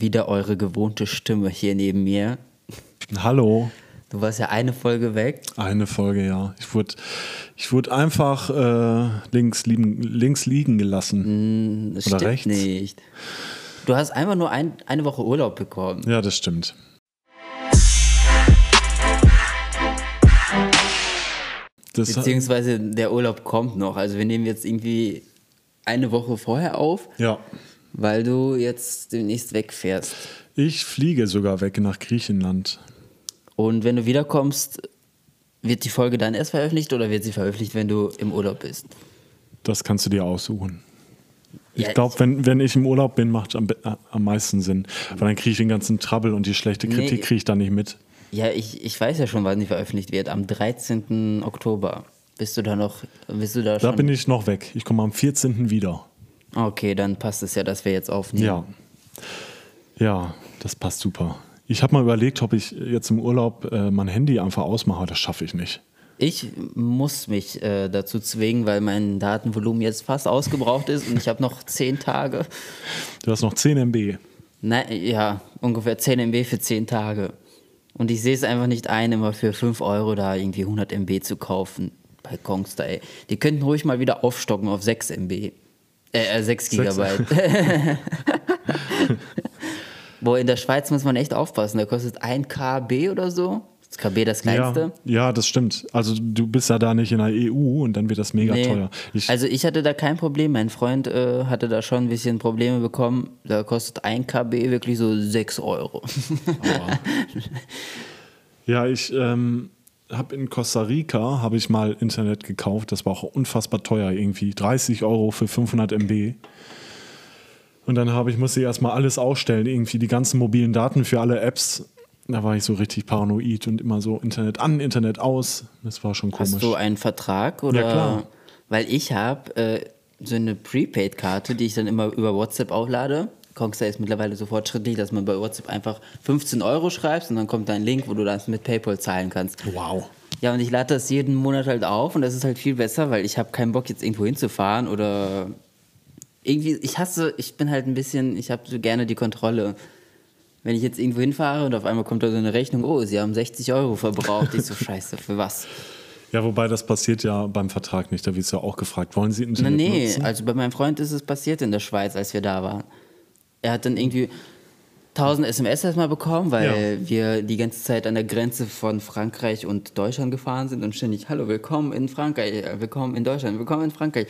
wieder eure gewohnte Stimme hier neben mir. Hallo. Du warst ja eine Folge weg. Eine Folge, ja. Ich wurde, ich wurde einfach äh, links, liegen, links liegen gelassen. Das Oder stimmt rechts. nicht. Du hast einfach nur ein, eine Woche Urlaub bekommen. Ja, das stimmt. Das, Beziehungsweise der Urlaub kommt noch. Also wir nehmen jetzt irgendwie eine Woche vorher auf, ja. Weil du jetzt demnächst wegfährst. Ich fliege sogar weg nach Griechenland. Und wenn du wiederkommst, wird die Folge dann erst veröffentlicht oder wird sie veröffentlicht, wenn du im Urlaub bist? Das kannst du dir aussuchen. Ich Ja, glaube, wenn, wenn ich im Urlaub bin, macht es am, äh, am meisten Sinn. Weil dann kriege ich den ganzen Trouble und die schlechte Kritik Nee. kriege ich da nicht mit. Ja, ich, ich weiß ja schon, wann die veröffentlicht wird. Am 13. Oktober. Bist du da noch, bist du da, Da bin ich noch weg. Ich komme am 14. wieder. Okay, dann passt es ja, dass wir jetzt aufnehmen. Ja. Ja, das passt super. Ich habe mal überlegt, ob ich jetzt im Urlaub äh, mein Handy einfach ausmache. Das schaffe ich nicht. Ich muss mich äh, dazu zwingen, weil mein Datenvolumen jetzt fast ausgebraucht ist und ich habe noch 10 Tage. Du hast noch 10 MB. Nein, ja, ungefähr 10 MB für 10 Tage. Und ich sehe es einfach nicht ein, immer für 5 Euro da irgendwie 100 MB zu kaufen bei Kongstar. Ey. Die könnten ruhig mal wieder aufstocken auf 6 MB. Äh, äh 6 Gigabyte. Wo in der Schweiz muss man echt aufpassen. Da kostet 1 KB oder so. Das KB das kleinste. Ja, ja, das stimmt. Also du bist ja da nicht in der EU und dann wird das mega Nee. teuer. Ich, also ich hatte da kein Problem. Mein Freund äh, hatte da schon ein bisschen Probleme bekommen. Da kostet 1 KB wirklich so 6 Euro. ja, ich ähm, habe in Costa Rica habe ich mal Internet gekauft. Das war auch unfassbar teuer irgendwie. 30 Euro für 500 MB. Und dann habe ich, musste ich erstmal alles ausstellen, irgendwie die ganzen mobilen Daten für alle Apps. Da war ich so richtig paranoid und immer so Internet an, Internet aus. Das war schon komisch. Hast du einen Vertrag oder? Ja, klar. Weil ich habe äh, so eine Prepaid-Karte, die ich dann immer über WhatsApp auflade. Kongstar ist mittlerweile so fortschrittlich, dass man bei WhatsApp einfach 15 Euro schreibst und dann kommt da ein Link, wo du das mit PayPal zahlen kannst. wow. Ja, und ich lade das jeden Monat halt auf und das ist halt viel besser, weil ich habe keinen Bock jetzt irgendwo hinzufahren oder irgendwie, ich hasse, ich bin halt ein bisschen, ich habe so gerne die Kontrolle. Wenn ich jetzt irgendwo hinfahre und auf einmal kommt da so eine Rechnung, oh, sie haben 60 Euro verbraucht. Ich so, scheiße, für was? Ja, wobei das passiert ja beim Vertrag nicht. Da wird es ja auch gefragt. Wollen Sie Na, Internet nee, nutzen? also bei meinem Freund ist es passiert in der Schweiz, als wir da waren. Er hat dann irgendwie 1000 SMS erstmal bekommen, weil wir die ganze Zeit an der Grenze von Frankreich und Deutschland gefahren sind und ständig, hallo, willkommen in Frankreich, äh, willkommen in Deutschland, willkommen in Frankreich.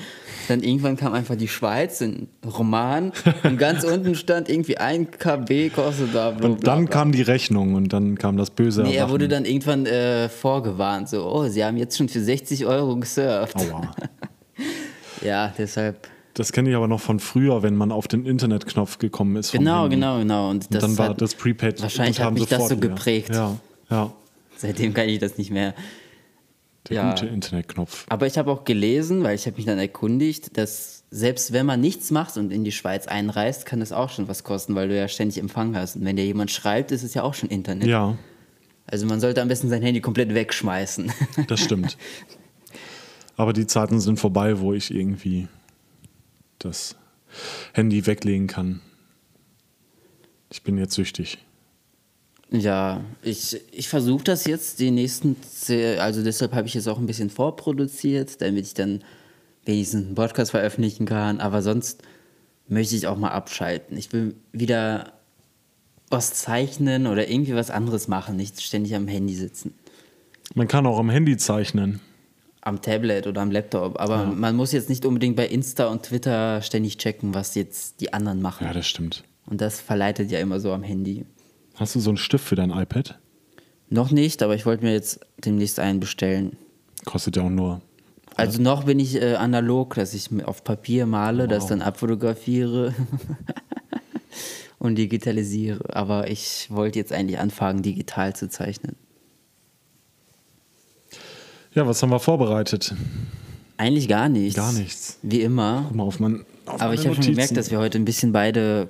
Dann irgendwann kam einfach die Schweiz, ein Roman und ganz unten stand irgendwie ein KB kostet da. bla, Und dann kam die Rechnung und dann kam das böse Nee, er wurde dann irgendwann äh, vorgewarnt, so, oh, sie haben jetzt schon für 60 Euro gesurft. Aua. Ja, deshalb. Das kenne ich aber noch von früher, wenn man auf den Internetknopf gekommen ist. Genau, genau, genau. Und, Und dann war hat, das Prepaid. wahrscheinlich hat mich das so geprägt. Ja, ja. Seitdem kann ich das nicht mehr. Der Ja. gute Internetknopf. Aber ich habe auch gelesen, weil ich habe mich dann erkundigt, dass selbst wenn man nichts macht und in die Schweiz einreist, kann das auch schon was kosten, weil du ja ständig Empfang hast. Und wenn dir jemand schreibt, ist es ja auch schon Internet. Ja, Also man sollte am besten sein Handy komplett wegschmeißen. das stimmt. aber die Zeiten sind vorbei, wo ich irgendwie das Handy weglegen kann. Ich bin jetzt süchtig. Ja, ich, ich versuche das jetzt die nächsten, also deshalb habe ich jetzt auch ein bisschen vorproduziert, damit ich dann wenigstens einen Podcast veröffentlichen kann, aber sonst möchte ich auch mal abschalten. Ich will wieder was zeichnen oder irgendwie was anderes machen, nicht ständig am Handy sitzen. Man kann auch am Handy zeichnen. Am Tablet oder am Laptop, aber man muss jetzt nicht unbedingt bei Insta und Twitter ständig checken, was jetzt die anderen machen. Ja, das stimmt. Und das verleitet ja immer so am Handy. Hast du so einen Stift für dein iPad? Noch nicht, aber ich wollte mir jetzt demnächst einen bestellen. Kostet ja auch nur. Also noch bin ich äh, analog, dass ich auf Papier male, das dann abfotografiere und digitalisiere. Aber ich wollte jetzt eigentlich anfangen, digital zu zeichnen. Ja, was haben wir vorbereitet? Eigentlich gar nichts. Gar nichts. Wie immer. Guck mal auf mein. Auf Aber ich habe schon gemerkt, dass wir heute ein bisschen beide.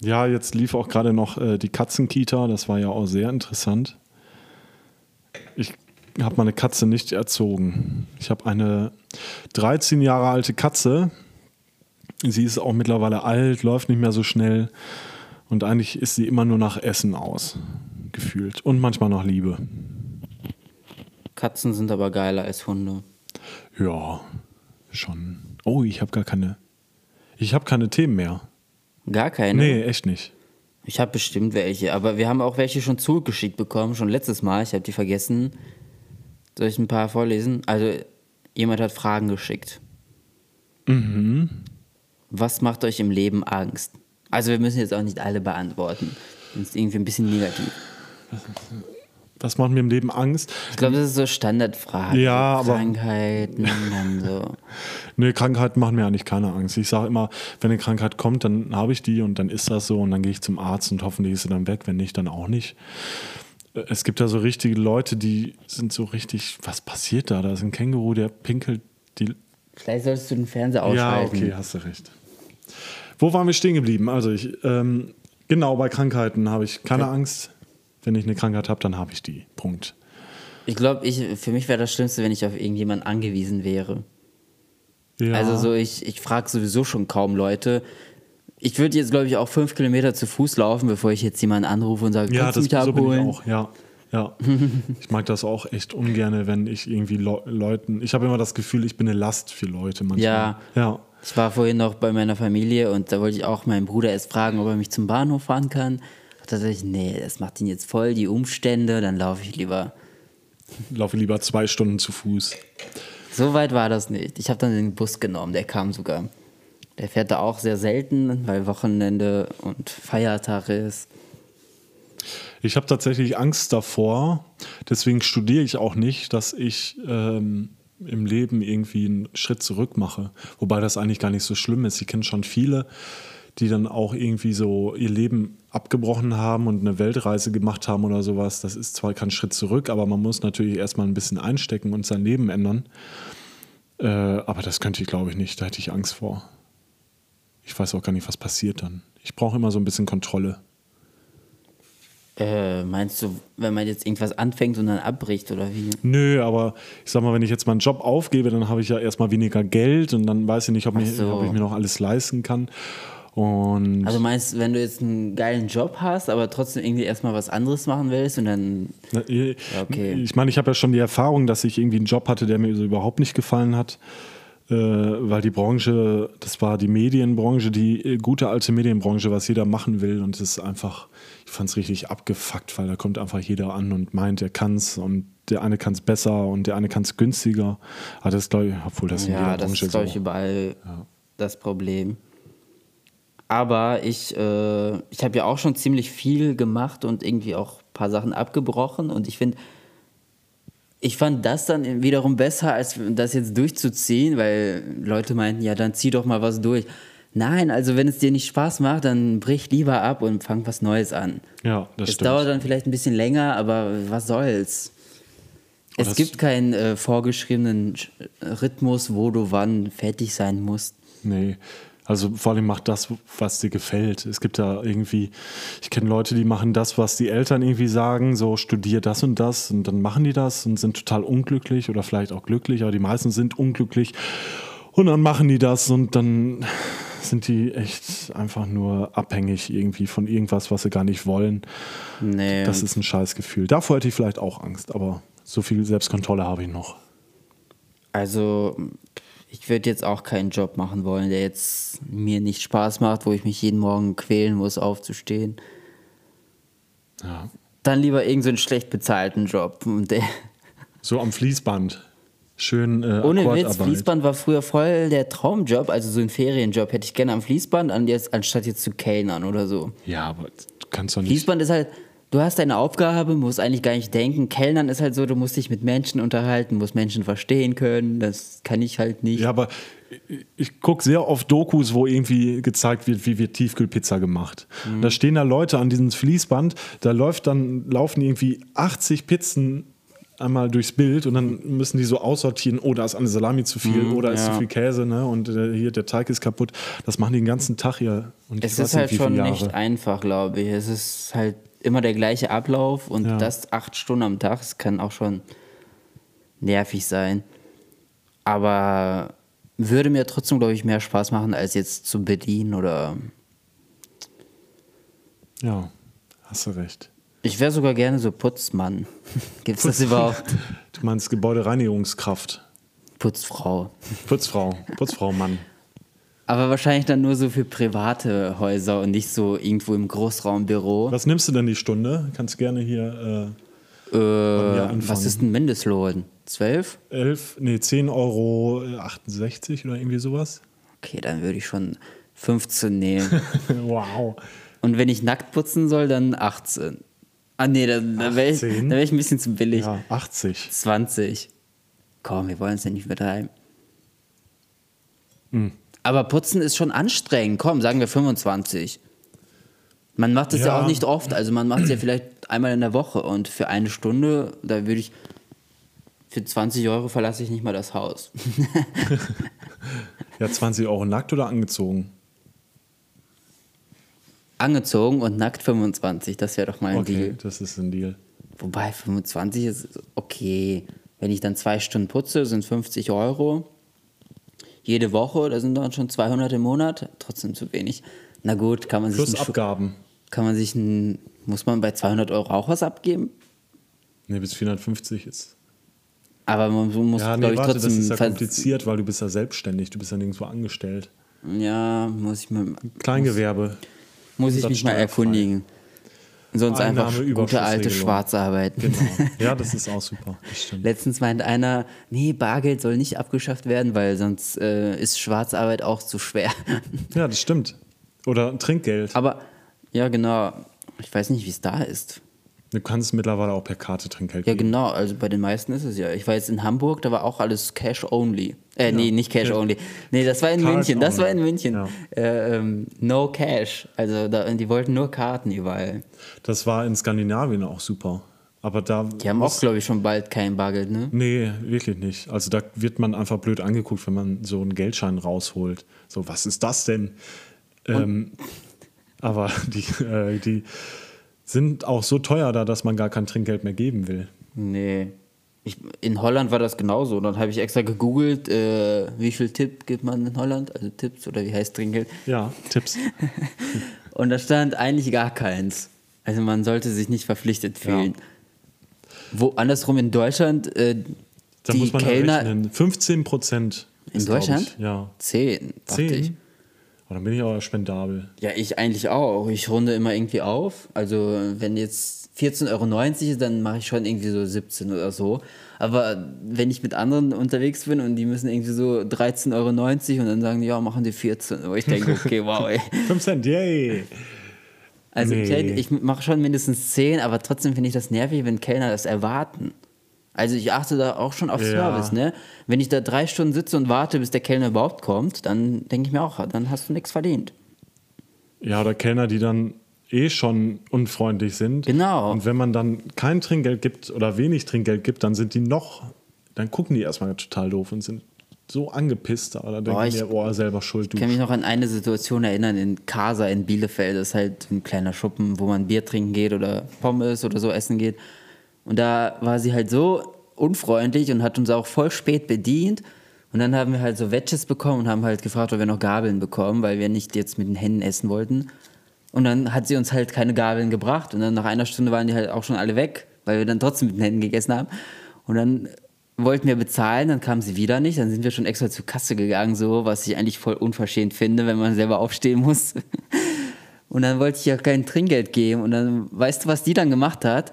Ja, jetzt lief auch gerade noch äh, die Katzenkita. Das war ja auch sehr interessant. Ich habe meine Katze nicht erzogen. Ich habe eine 13 Jahre alte Katze. Sie ist auch mittlerweile alt, läuft nicht mehr so schnell. Und eigentlich ist sie immer nur nach Essen aus, gefühlt. Und manchmal nach Liebe. Katzen sind aber geiler als Hunde. Ja, schon. Oh, ich habe gar keine. Ich habe keine Themen mehr. Gar keine? Nee, echt nicht. Ich habe bestimmt welche, aber wir haben auch welche schon zugeschickt bekommen, schon letztes Mal. Ich habe die vergessen. Soll ich ein paar vorlesen? Also, jemand hat Fragen geschickt. Mhm. Was macht euch im Leben Angst? Also, wir müssen jetzt auch nicht alle beantworten. Das ist irgendwie ein bisschen negativ. Was macht mir im Leben Angst? Ich glaube, das ist so Standardfrage. Ja, aber- Krankheiten, dann so. Nee, Krankheiten machen mir eigentlich keine Angst. Ich sage immer, wenn eine Krankheit kommt, dann habe ich die und dann ist das so und dann gehe ich zum Arzt und hoffentlich ist sie dann weg. Wenn nicht, dann auch nicht. Es gibt ja so richtige Leute, die sind so richtig, was passiert da? Da ist ein Känguru, der pinkelt die. Vielleicht solltest du den Fernseher Ja, ausschalten. okay, hast du recht. Wo waren wir stehen geblieben? Also ich, ähm, genau, bei Krankheiten habe ich keine Angst. Wenn ich eine Krankheit habe, dann habe ich die. Punkt. Ich glaube, ich, für mich wäre das Schlimmste, wenn ich auf irgendjemanden angewiesen wäre. Ja. Also so, ich, ich frage sowieso schon kaum Leute. Ich würde jetzt, glaube ich, auch fünf Kilometer zu Fuß laufen, bevor ich jetzt jemanden anrufe und sage, Ja, kannst du das mich da so bin ich abholen? auch, ja. Ja. ich mag das auch echt ungern, wenn ich irgendwie Leu- Leuten. Ich habe immer das Gefühl, ich bin eine Last für Leute manchmal. Ja. Ja. Ich war vorhin noch bei meiner Familie und da wollte ich auch meinen Bruder erst fragen, ob er mich zum Bahnhof fahren kann. Und da dachte ich, nee, das macht ihn jetzt voll, die Umstände, dann laufe ich lieber. Laufe lieber zwei Stunden zu Fuß. So weit war das nicht. Ich habe dann den Bus genommen, der kam sogar. Der fährt da auch sehr selten, weil Wochenende und Feiertag ist. Ich habe tatsächlich Angst davor, deswegen studiere ich auch nicht, dass ich ähm, im Leben irgendwie einen Schritt zurück mache. Wobei das eigentlich gar nicht so schlimm ist. Ich kenne schon viele, die dann auch irgendwie so ihr Leben abgebrochen haben und eine Weltreise gemacht haben oder sowas. Das ist zwar kein Schritt zurück, aber man muss natürlich erstmal ein bisschen einstecken und sein Leben ändern. Äh, aber das könnte ich, glaube ich, nicht. Da hätte ich Angst vor. Ich weiß auch gar nicht, was passiert dann. Ich brauche immer so ein bisschen Kontrolle. Äh, meinst du, wenn man jetzt irgendwas anfängt und dann abbricht oder wie? Nö, aber ich sag mal, wenn ich jetzt meinen Job aufgebe, dann habe ich ja erstmal weniger Geld und dann weiß ich nicht, ob, so. ob ich mir noch alles leisten kann. Und Also meinst du, wenn du jetzt einen geilen Job hast, aber trotzdem irgendwie erstmal was anderes machen willst und dann. Okay. ich meine, ich habe ja schon die Erfahrung, dass ich irgendwie einen Job hatte, der mir so überhaupt nicht gefallen hat. Äh, weil die Branche, das war die Medienbranche, die äh, gute alte Medienbranche, was jeder machen will. Und es ist einfach, ich fand es richtig abgefuckt, weil da kommt einfach jeder an und meint, er kann es und der eine kann es besser und der eine kann es günstiger. Aber das glaube ich, obwohl das in ja, jeder das Branche ist, glaube ich, so. überall das Problem. Aber ich, äh, ich habe ja auch schon ziemlich viel gemacht und irgendwie auch ein paar Sachen abgebrochen. Und ich finde, ich fand das dann wiederum besser, als das jetzt durchzuziehen, weil Leute meinten, ja, dann zieh doch mal was durch. Nein, also wenn es dir nicht Spaß macht, dann brich lieber ab und fang was Neues an. Ja, das Es stimmt. dauert dann vielleicht ein bisschen länger, aber was soll's? Es das- gibt keinen äh, vorgeschriebenen Sch- Rhythmus, wo du wann fertig sein musst. Nee. Also vor allem mach das, was dir gefällt. Es gibt da irgendwie, ich kenne Leute, die machen das, was die Eltern irgendwie sagen, so studier das und das und dann machen die das und sind total unglücklich oder vielleicht auch glücklich, aber die meisten sind unglücklich und dann machen die das und dann sind die echt einfach nur abhängig irgendwie von irgendwas, was sie gar nicht wollen. Nee. Das ist ein Scheißgefühl. Davor hätte ich vielleicht auch Angst, aber so viel Selbstkontrolle habe ich noch. also, ich würde jetzt auch keinen Job machen wollen, der jetzt mir nicht Spaß macht, wo ich mich jeden Morgen quälen muss, aufzustehen. Ja. Dann lieber irgendeinen so schlecht bezahlten Job. Und der, So am Fließband. Schön äh, ohne Witz. Fließband war früher voll der Traumjob, also so ein Ferienjob hätte ich gerne am Fließband, an jetzt, anstatt jetzt zu kellnern oder so. Ja, aber du kannst doch nicht. Fließband ist halt, du hast deine Aufgabe, musst eigentlich gar nicht denken. Kellnern ist halt so, du musst dich mit Menschen unterhalten, musst Menschen verstehen können. Das kann ich halt nicht. Ja, aber ich- gucke sehr oft Dokus, wo irgendwie gezeigt wird, wie wird Tiefkühlpizza gemacht. Da stehen da Leute an diesem Fließband, da läuft dann, laufen irgendwie 80 Pizzen einmal durchs Bild und dann müssen die so aussortieren, oh, da ist eine Salami zu viel, oh, da ist ja. zu viel Käse, ne? Und äh, hier der Teig ist kaputt. Das machen die den ganzen Tag hier. Und es ist halt schon Jahre. nicht einfach, glaube ich. Es ist halt immer der gleiche Ablauf und Ja. das acht Stunden am Tag, das kann auch schon nervig sein. Aber würde mir trotzdem, glaube ich, mehr Spaß machen, als jetzt zu bedienen oder Ja, hast du recht. Ich wäre sogar gerne so Putzmann. Gibt es das überhaupt? Du meinst Gebäudereinigungskraft. Putzfrau. Putzfrau, Putzfrau, Mann. Aber wahrscheinlich dann nur so für private Häuser und nicht so irgendwo im Großraumbüro. Was nimmst du denn die Stunde? Kannst gerne hier Äh, anfangen. was ist ein Mindestlohn? 12? äh, 11, nee, 10 Euro 68 oder irgendwie sowas. Okay, dann würde ich schon 15 nehmen. wow. und wenn ich nackt putzen soll, dann 18. Ah nee, dann, dann wäre ich, 18? dann wär ich ein bisschen zu billig. Ja, 80. 20. Komm, wir wollen es ja nicht übertreiben. Hm. Aber putzen ist schon anstrengend. Komm, sagen wir 25. Man macht es ja. Ja. auch nicht oft. Also man macht es ja vielleicht einmal in der Woche. Und für eine Stunde, da würde ich. Für 20 Euro verlasse ich nicht mal das Haus. Ja, 20 Euro nackt oder angezogen? Angezogen und nackt 25. Das wäre doch mal ein Okay, Deal. das ist ein Deal. Wobei 25 ist okay. Wenn ich dann zwei Stunden putze, sind 50 Euro. Jede Woche, da sind dann schon 200 im Monat. Trotzdem zu wenig. Na gut, kann man sich Plus einen Schu- Abgaben. Kann man sich ein, muss man bei 200 Euro auch was abgeben? Nee, bis 450 ist. Aber man muss, Ja, glaube nee, ich, warte, trotzdem. das ist ja kompliziert, weil du bist ja selbstständig, du bist ja nirgendwo angestellt. ja, muss ich, mir, Kleingewerbe. muss ich das mich mal erkundigen. Sonst einfach gute alte. Schwarzarbeit. Genau. Ja, das ist auch super. Das stimmt. Letztens meint einer, nee, Bargeld soll nicht abgeschafft werden, weil sonst äh, ist Schwarzarbeit auch zu schwer. Ja, das stimmt. Oder Trinkgeld. Aber ja, genau. Ich weiß nicht, wie es da ist. Du kannst mittlerweile auch per Karte Trinkgeld Ja, genau. Also bei den meisten ist es ja. Ich war jetzt in Hamburg, da war auch alles Cash only. Äh, nee, nicht Cash Ja. only. Nee, das war in Card München. Das war in only. München. Ja. Äh, ähm, no Cash. Also da, die wollten nur Karten überall. Das war in Skandinavien auch super. Aber da. Die haben auch, glaube ich, schon bald kein Bargeld, ne? Nee, wirklich nicht. Also da wird man einfach blöd angeguckt, wenn man so einen Geldschein rausholt. So, was ist das denn? Ähm, aber die, äh, die sind auch so teuer da, dass man gar kein Trinkgeld mehr geben will. Nee. Ich, in Holland war das genauso. Dann habe ich extra gegoogelt, äh, wie viel Tipp gibt man in Holland? Also Tipps oder wie heißt Trinkgeld? Ja, Tipps. Und da stand eigentlich gar keins. Also man sollte sich nicht verpflichtet fühlen. Wo andersrum in Deutschland äh, Da die muss man ja Kellner rechnen. 15 Prozent. in Deutschland? Ich, ja. 10, dachte ich. 10? Oh, dann bin ich aber spendabel. Ja, ich eigentlich auch. Ich runde immer irgendwie auf. Also wenn jetzt 14,90 Euro ist, dann mache ich schon irgendwie so 17 oder so. Aber wenn ich mit anderen unterwegs bin und die müssen irgendwie so 13,90 Euro und dann sagen die, ja, machen die 14. Aber ich denke, okay, wow, ey. 5 Cent, yay! Also Nee. ich mache schon mindestens 10, aber trotzdem finde ich das nervig, wenn Kellner das erwarten. Also ich achte da auch schon auf Ja. Service, ne? Wenn ich da drei Stunden sitze und warte, bis der Kellner überhaupt kommt, dann denke ich mir auch, dann hast du nichts verdient. Ja, oder Kellner, die dann eh schon unfreundlich sind. Genau. Und wenn man dann kein Trinkgeld gibt oder wenig Trinkgeld gibt, dann sind die noch, dann gucken die erstmal total doof und sind so angepisst. Aber da denken die, boah, selber schuld. Ich kann mich noch an eine Situation erinnern in Casa in Bielefeld. Das ist halt ein kleiner Schuppen, wo man Bier trinken geht oder Pommes oder so essen geht. Und da war sie halt so unfreundlich und hat uns auch voll spät bedient. Und dann haben wir halt so Wedges bekommen und haben halt gefragt, ob wir noch Gabeln bekommen, weil wir nicht jetzt mit den Händen essen wollten. Und dann hat sie uns halt keine Gabeln gebracht. Und dann nach einer Stunde waren die halt auch schon alle weg, weil wir dann trotzdem mit den Händen gegessen haben. Und dann wollten wir bezahlen, dann kam sie wieder nicht. Dann sind wir schon extra zur Kasse gegangen, so, was ich eigentlich voll unverschämt finde, wenn man selber aufstehen muss. Und dann wollte ich ja kein Trinkgeld geben. Und dann, weißt du, was die dann gemacht hat?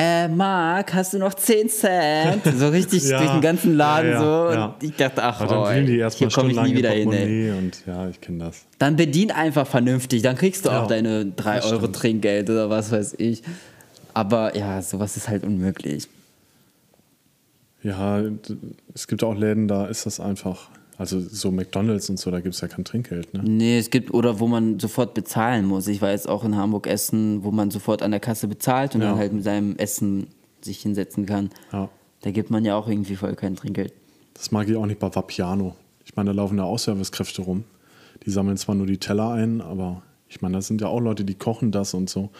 Äh, Marc, hast du noch 10 Cent? So richtig Ja, durch den ganzen Laden ja, so. ja, Und ja. ich dachte, ach, oh, ey, hier komme ich nie wieder hin, ey. Und ja, ich kenne das. Dann bedien einfach vernünftig, dann kriegst du auch deine 3 das Euro stimmt. Trinkgeld oder was weiß ich. Aber ja, sowas ist halt unmöglich. Ja, es gibt auch Läden, da ist das einfach, also so McDonalds und so, da gibt es ja kein Trinkgeld, ne? Nee, es gibt, oder wo man sofort bezahlen muss. Ich war jetzt auch in Hamburg essen, wo man sofort an der Kasse bezahlt und Ja. dann halt mit seinem Essen sich hinsetzen kann. Ja. Da gibt man ja auch irgendwie voll kein Trinkgeld. Das mag ich auch nicht bei Vapiano. Ich meine, da laufen ja auch Servicekräfte rum. Die sammeln zwar nur die Teller ein, aber ich meine, das sind ja auch Leute, die kochen das und so.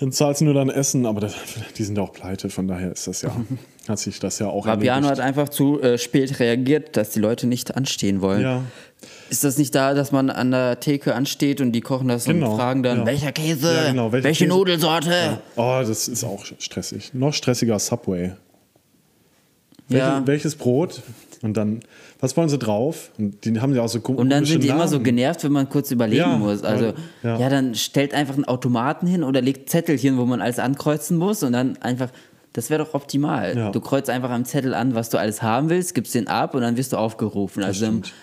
Dann zahlst du nur dein Essen, aber das, die sind ja auch pleite, von daher ist das ja, hat sich das ja auch Fabiano hat einfach zu äh, spät reagiert, dass die Leute nicht anstehen wollen. Ja, Ist das nicht da, dass man an der Theke ansteht und die kochen das Genau, und fragen dann, ja. welcher Käse, Ja, genau, welcher welche Käse? Nudelsorte? oh, das ist auch stressig. Noch stressiger Subway. Ja. Welche, welches Brot? Und dann, was wollen sie drauf? Und die haben ja auch so komische Und dann sind die immer so Namen. genervt, wenn man kurz überlegen Ja, muss. Also, ja. ja. dann stellt einfach einen Automaten hin oder legt Zettelchen, wo man alles ankreuzen muss und dann einfach, das wäre doch optimal. Ja. Du kreuzt einfach am Zettel an, was du alles haben willst, gibst den ab und dann wirst du aufgerufen. Also dann stimmt.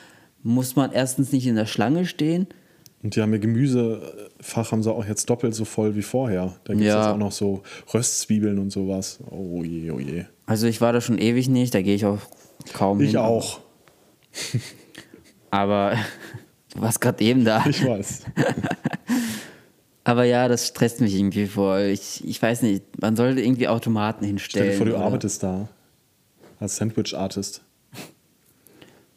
muss man erstens nicht in der Schlange stehen. Und die haben ihr Gemüsefach haben sie auch jetzt doppelt so voll wie vorher. Da gibt es Ja. auch noch so Röstzwiebeln und sowas. Oh je, oh je. Also ich war da schon ewig nicht, da gehe ich auch kaum hin. Ich auch. Aber du warst gerade eben da. Ich weiß. Aber ja, das stresst mich irgendwie voll. Ich, ich weiß nicht, man sollte irgendwie Automaten Stell hinstellen. dir vor, du oder- arbeitest da. Als Sandwich-Artist.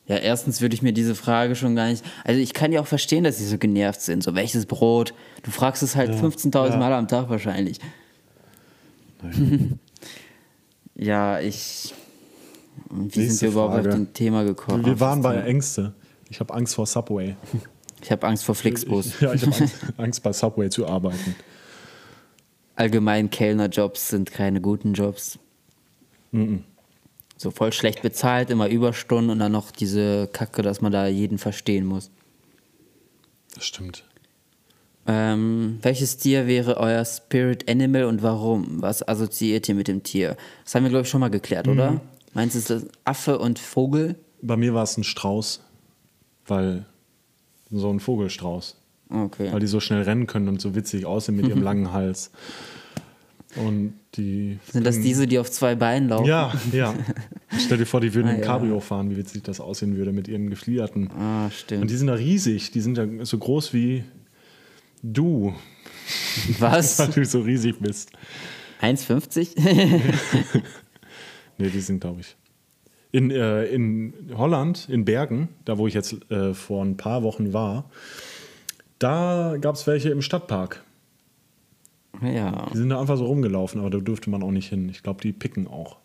Ja, erstens würde ich mir diese Frage schon gar nicht. Also ich kann ja auch verstehen, dass sie so genervt sind. So, welches Brot? Du fragst es halt 15.000 ja. Mal am Tag wahrscheinlich. ja, ich. Wie Nächste sind wir überhaupt Frage. auf den Thema gekommen? Wir waren bei? Ängste. Ich habe Angst vor Subway. Ich habe Angst vor Flixbus. Ja, ich habe Angst, Angst, bei Subway zu arbeiten. Allgemein Kellnerjobs sind keine guten Jobs. So voll schlecht bezahlt, immer Überstunden und dann noch diese Kacke, dass man da jeden verstehen muss. Das stimmt. Ähm, welches Tier wäre euer Spirit Animal und warum? Was assoziiert ihr mit dem Tier? Das haben wir, glaube ich, schon mal geklärt, oder? Meinst du, es ist Affe und Vogel? Bei mir war es ein Strauß, weil so ein Vogelstrauß. Okay. Weil die so schnell rennen können und so witzig aussehen mit ihrem langen Hals. Und die. Sind das diese, die auf zwei Beinen laufen? Ja, ja. Stell dir vor, die würden Ah, ja. Cabrio fahren, wie witzig das aussehen würde mit ihren Geflierten. Ah, Und stimmt. die sind da riesig. Die sind ja so groß wie du, Was? weil du so riesig bist. 1,50? Nee, die sind, glaube ich. In, äh, in Holland, in Bergen, da wo ich jetzt äh, vor ein paar Wochen war, da gab es welche im Stadtpark. ja. Die sind da einfach so rumgelaufen, aber da dürfte man auch nicht hin. Ich glaube, die picken auch.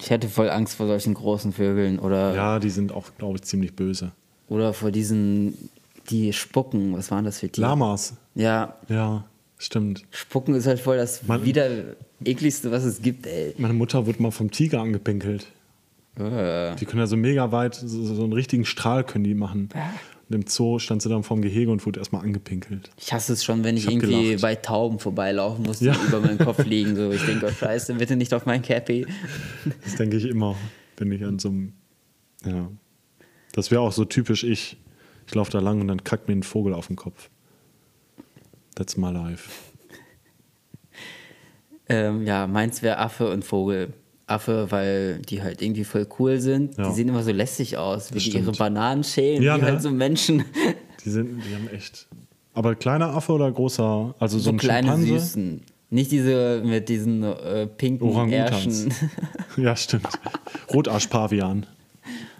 Ich hätte voll Angst vor solchen großen Vögeln oder, Ja, die sind auch, glaube ich, ziemlich böse. oder vor diesen, die spucken. Was waren das für Tiere? Lamas. Ja, Ja, stimmt. Spucken ist halt voll das Man- wieder ekligste, was es gibt, ey. Meine Mutter wurde mal vom Tiger angepinkelt. Äh. Die können ja so mega weit, so, so einen richtigen Strahl können die machen. Und im Zoo stand sie dann vorm Gehege und wurde erstmal angepinkelt. Ich hasse es schon, wenn ich, hab irgendwie gelacht. bei Tauben vorbeilaufen muss, die Ja. über meinen Kopf liegen. So. Ich denke, oh scheiße, bitte nicht auf mein Cappy. Das denke ich immer, wenn ich an so einem. Ja. Das wäre auch so typisch ich. Ich laufe da lang und dann kackt mir ein Vogel auf den Kopf. That's my life. Ähm, ja, meins wäre Affe und Vogel. Affe, weil die halt irgendwie voll cool sind. Ja. Die sehen immer so lässig aus, wie die ihre. Bananen schälen, Ja, wie ne? halt so Menschen. Die sind, die haben echt. Aber kleiner Affe oder großer? Also so, So ein kleine Schimpanse? Süßen. Nicht diese mit diesen äh, pinken Orangutans. Ja, stimmt. Rotarschpavian.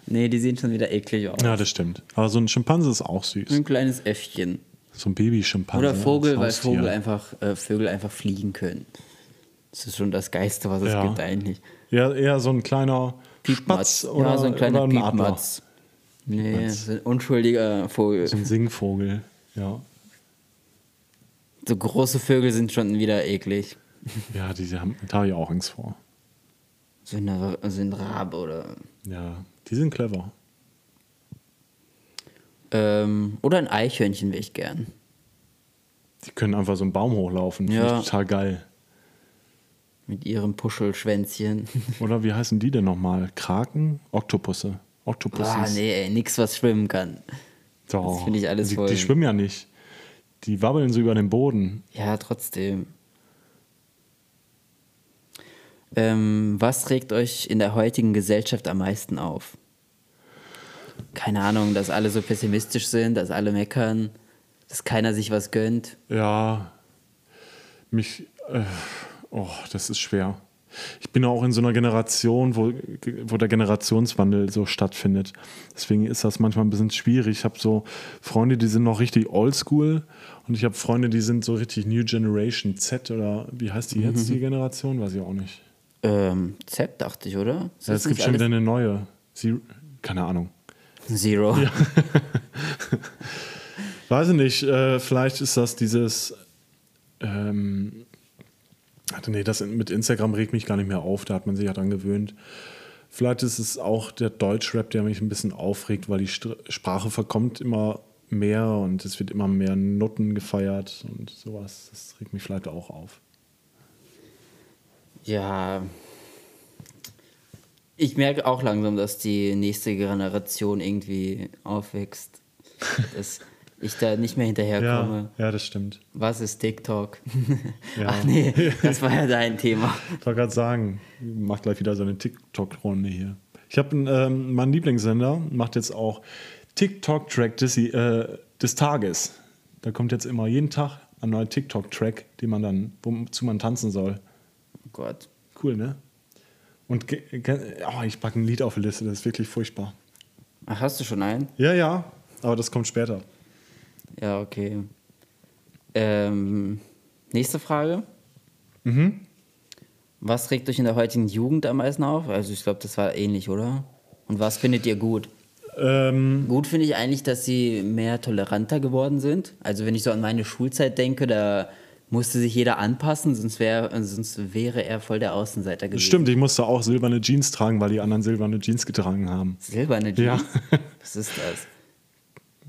nee, die sehen schon wieder eklig aus. Ja, das stimmt. Aber so ein Schimpanse ist auch süß. Ein kleines Äffchen. So ein Babyschimpanse. Oder Vogel, weil. Vogel einfach, äh, Vögel einfach fliegen können. Das ist schon das Geiste, was es Ja. gibt eigentlich. Ja, eher so ein kleiner Piepmatz. Spatz oder, ja, so ein kleiner ein. Piepmatz. Nee, so ein unschuldiger Vogel. So ein Singvogel. Ja. So große Vögel sind schon wieder eklig. Ja, die haben, da habe ich auch Angst vor. So ein Rabe oder. Ja, die sind clever. Ähm, oder ein Eichhörnchen wäre ich gern. Die können einfach so einen Baum hochlaufen. Finde Ja. ich total geil. Mit ihrem Puschelschwänzchen. Oder wie heißen die denn nochmal? Kraken? Oktopusse. Oktopusse. ah, nee, ey, nix, was schwimmen kann. Doch. das finde ich alles die, voll- Die schwimmen ja nicht. Die wabbeln so über den Boden. Ja, trotzdem. Ähm, was regt euch in der heutigen Gesellschaft am meisten auf? Keine Ahnung, dass alle so pessimistisch sind, dass alle meckern, dass keiner sich was gönnt. Ja. Mich. Äh, oh, das ist schwer. Ich bin auch in so einer Generation, wo, wo der Generationswandel so stattfindet. Deswegen ist das manchmal ein bisschen schwierig. Ich habe so Freunde, die sind noch richtig oldschool und ich habe Freunde, die sind so richtig New Generation Z oder wie heißt die jetzt, die Generation? Weiß ich auch nicht. Ähm, Z dachte ich, oder? Ja, es gibt schon wieder eine neue. Sie, keine Ahnung. Zero. Weiß ich nicht, äh, vielleicht ist das dieses. Ähm, nee, das mit Instagram regt mich gar nicht mehr auf, da hat man sich ja dran gewöhnt. Vielleicht ist es auch der Deutschrap, der mich ein bisschen aufregt, weil die Str Sprache verkommt immer mehr und es wird immer mehr Noten gefeiert und sowas. Das regt mich vielleicht auch auf. Ja. Ich merke auch langsam, dass die nächste Generation irgendwie aufwächst. Dass ich da nicht mehr hinterherkomme. Ja, ja, das stimmt. Was ist TikTok? Ja. Ach nee, das war ja dein Thema. Ich wollte gerade sagen, macht gleich wieder so eine TikTok-Runde hier. Ich habe ähm, meinen Lieblingssender, macht jetzt auch TikTok-Track des, äh, des Tages. Da kommt jetzt immer jeden Tag ein neuer TikTok-Track, den man dann, wozu man tanzen soll. Oh Gott. Cool, ne? Und oh, ich packe ein Lied auf die Liste, das ist wirklich furchtbar. Ach, hast du schon einen? Ja, ja, aber das kommt später. Ja, okay. Ähm, nächste Frage. Mhm. Was regt euch in der heutigen Jugend am meisten auf? Also ich glaube, das war ähnlich, oder? Und was findet ihr gut? Ähm, Gut finde ich eigentlich, dass sie mehr toleranter geworden sind. Also wenn ich so an meine Schulzeit denke, da musste sich jeder anpassen, sonst, wär, sonst wäre er voll der Außenseiter gewesen. stimmt, ich musste auch silberne Jeans tragen, weil die anderen silberne Jeans getragen haben. Silberne Ja. Jeans? Was ist das?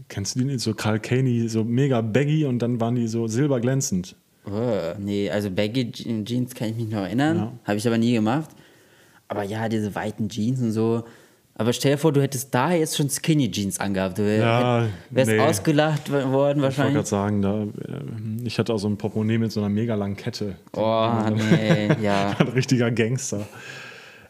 Kennst du die nicht? So Carl Caney, so mega baggy und dann waren die so silberglänzend. Oh, nee, also Baggy Je- Jeans kann ich mich noch erinnern. Ja. Habe ich aber nie gemacht. Aber ja, diese weiten Jeans und so. Aber stell dir vor, du hättest da jetzt schon Skinny Jeans angehabt. Du wär, Ja, wärst nee. ausgelacht worden Ich wollte wahrscheinlich. gerade sagen, da, äh, ich hatte auch so ein Portemonnaie mit so einer mega langen Kette. Oh, nee, ja. Ein richtiger Gangster.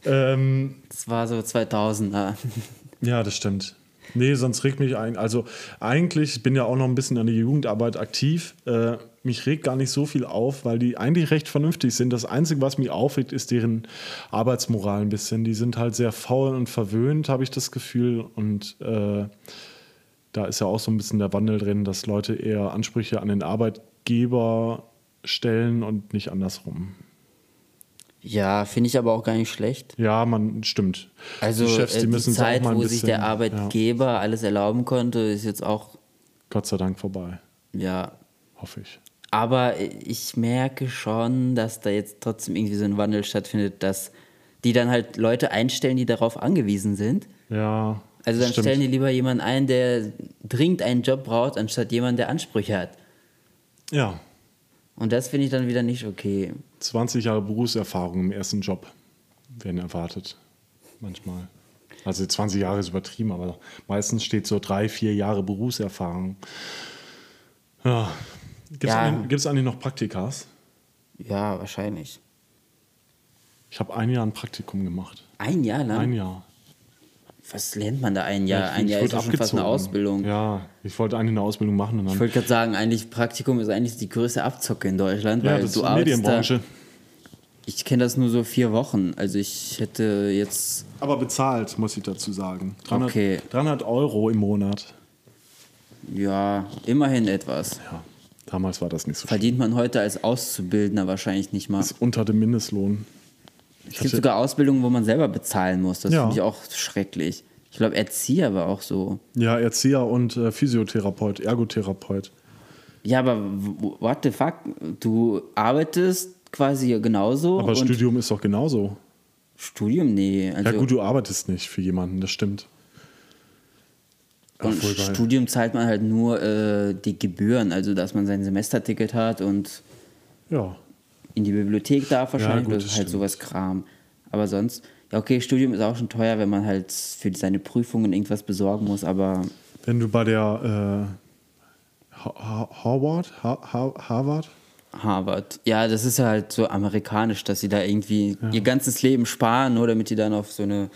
Ähm, Das war so 2000er. ja, das stimmt. Nee, sonst regt mich ein. Also eigentlich, ich bin ja auch noch ein bisschen an der Jugendarbeit aktiv. Äh, mich regt gar nicht so viel auf, weil die eigentlich recht vernünftig sind. Das Einzige, was mich aufregt, ist deren Arbeitsmoral ein bisschen. Die sind halt sehr faul und verwöhnt, habe ich das Gefühl. Und äh, da ist ja auch so ein bisschen der Wandel drin, dass Leute eher Ansprüche an den Arbeitgeber stellen und nicht andersrum. Ja, finde ich aber auch gar nicht schlecht. Ja, man stimmt. Also die Chefs, die äh, müssen die Zeit, wo bisschen, sich der ja, Arbeitgeber alles erlauben konnte, ist jetzt auch, Gott sei Dank vorbei, ja. hoffe ich. Aber ich merke schon, dass da jetzt trotzdem irgendwie so ein Wandel stattfindet, dass die dann halt Leute einstellen, die darauf angewiesen sind. Ja. Also dann stimmt. stellen die lieber jemanden ein, der dringend einen Job braucht, anstatt jemanden, der Ansprüche hat. Ja, Und das finde ich dann wieder nicht okay. 20 Jahre Berufserfahrung im ersten Job werden erwartet. Manchmal. Also 20 Jahre ist übertrieben, aber meistens steht so drei, vier Jahre Berufserfahrung. Ja. Gibt es Ja. eigentlich, eigentlich noch Praktikas? Ja, wahrscheinlich. Ich habe ein Jahr ein Praktikum gemacht. Ein Jahr lang? Ein Jahr. Was lernt man da ein Jahr? Ich- ein Jahr ist ja schon fast eine. Ausbildung. Ja, ich wollte eigentlich eine Ausbildung machen und dann. Ich wollte gerade sagen, eigentlich Praktikum ist eigentlich die größte Abzocke in Deutschland, ja, weil das ist du die arbeitest da. Medienbranche. Ich kenne das nur so vier Wochen. Also ich hätte jetzt Aber bezahlt, muss ich dazu sagen. 300, Okay. 300 Euro im Monat. ja immerhin etwas. Ja, damals war das nicht so schlimm. Verdient man heute als Auszubildender wahrscheinlich nicht mal. Ist unter dem Mindestlohn. Es gibt sogar Ausbildungen, wo man selber bezahlen muss. Das Ja. finde ich auch schrecklich. Ich glaube, Erzieher war auch so. Ja, Erzieher und äh, Physiotherapeut, Ergotherapeut. Ja, aber what the fuck? Du arbeitest quasi genauso. Aber Studium ist doch genauso. Studium, nee. Also Ja gut, du arbeitest nicht für jemanden, das stimmt. Ja, und geil. Studium zahlt man halt nur äh, die Gebühren, also dass man sein Semesterticket hat und Ja, in die Bibliothek darf wahrscheinlich, gut, das halt stimmt. sowas Kram. Aber sonst, ja okay, Studium ist auch schon teuer, wenn man halt für seine Prüfungen irgendwas besorgen muss, aber wenn du bei der äh, Ha- Ha- Harvard, ha ha Harvard, Harvard, ja, das ist ja halt so amerikanisch, dass sie da irgendwie ihr ganzes Leben sparen, nur damit die dann auf so eine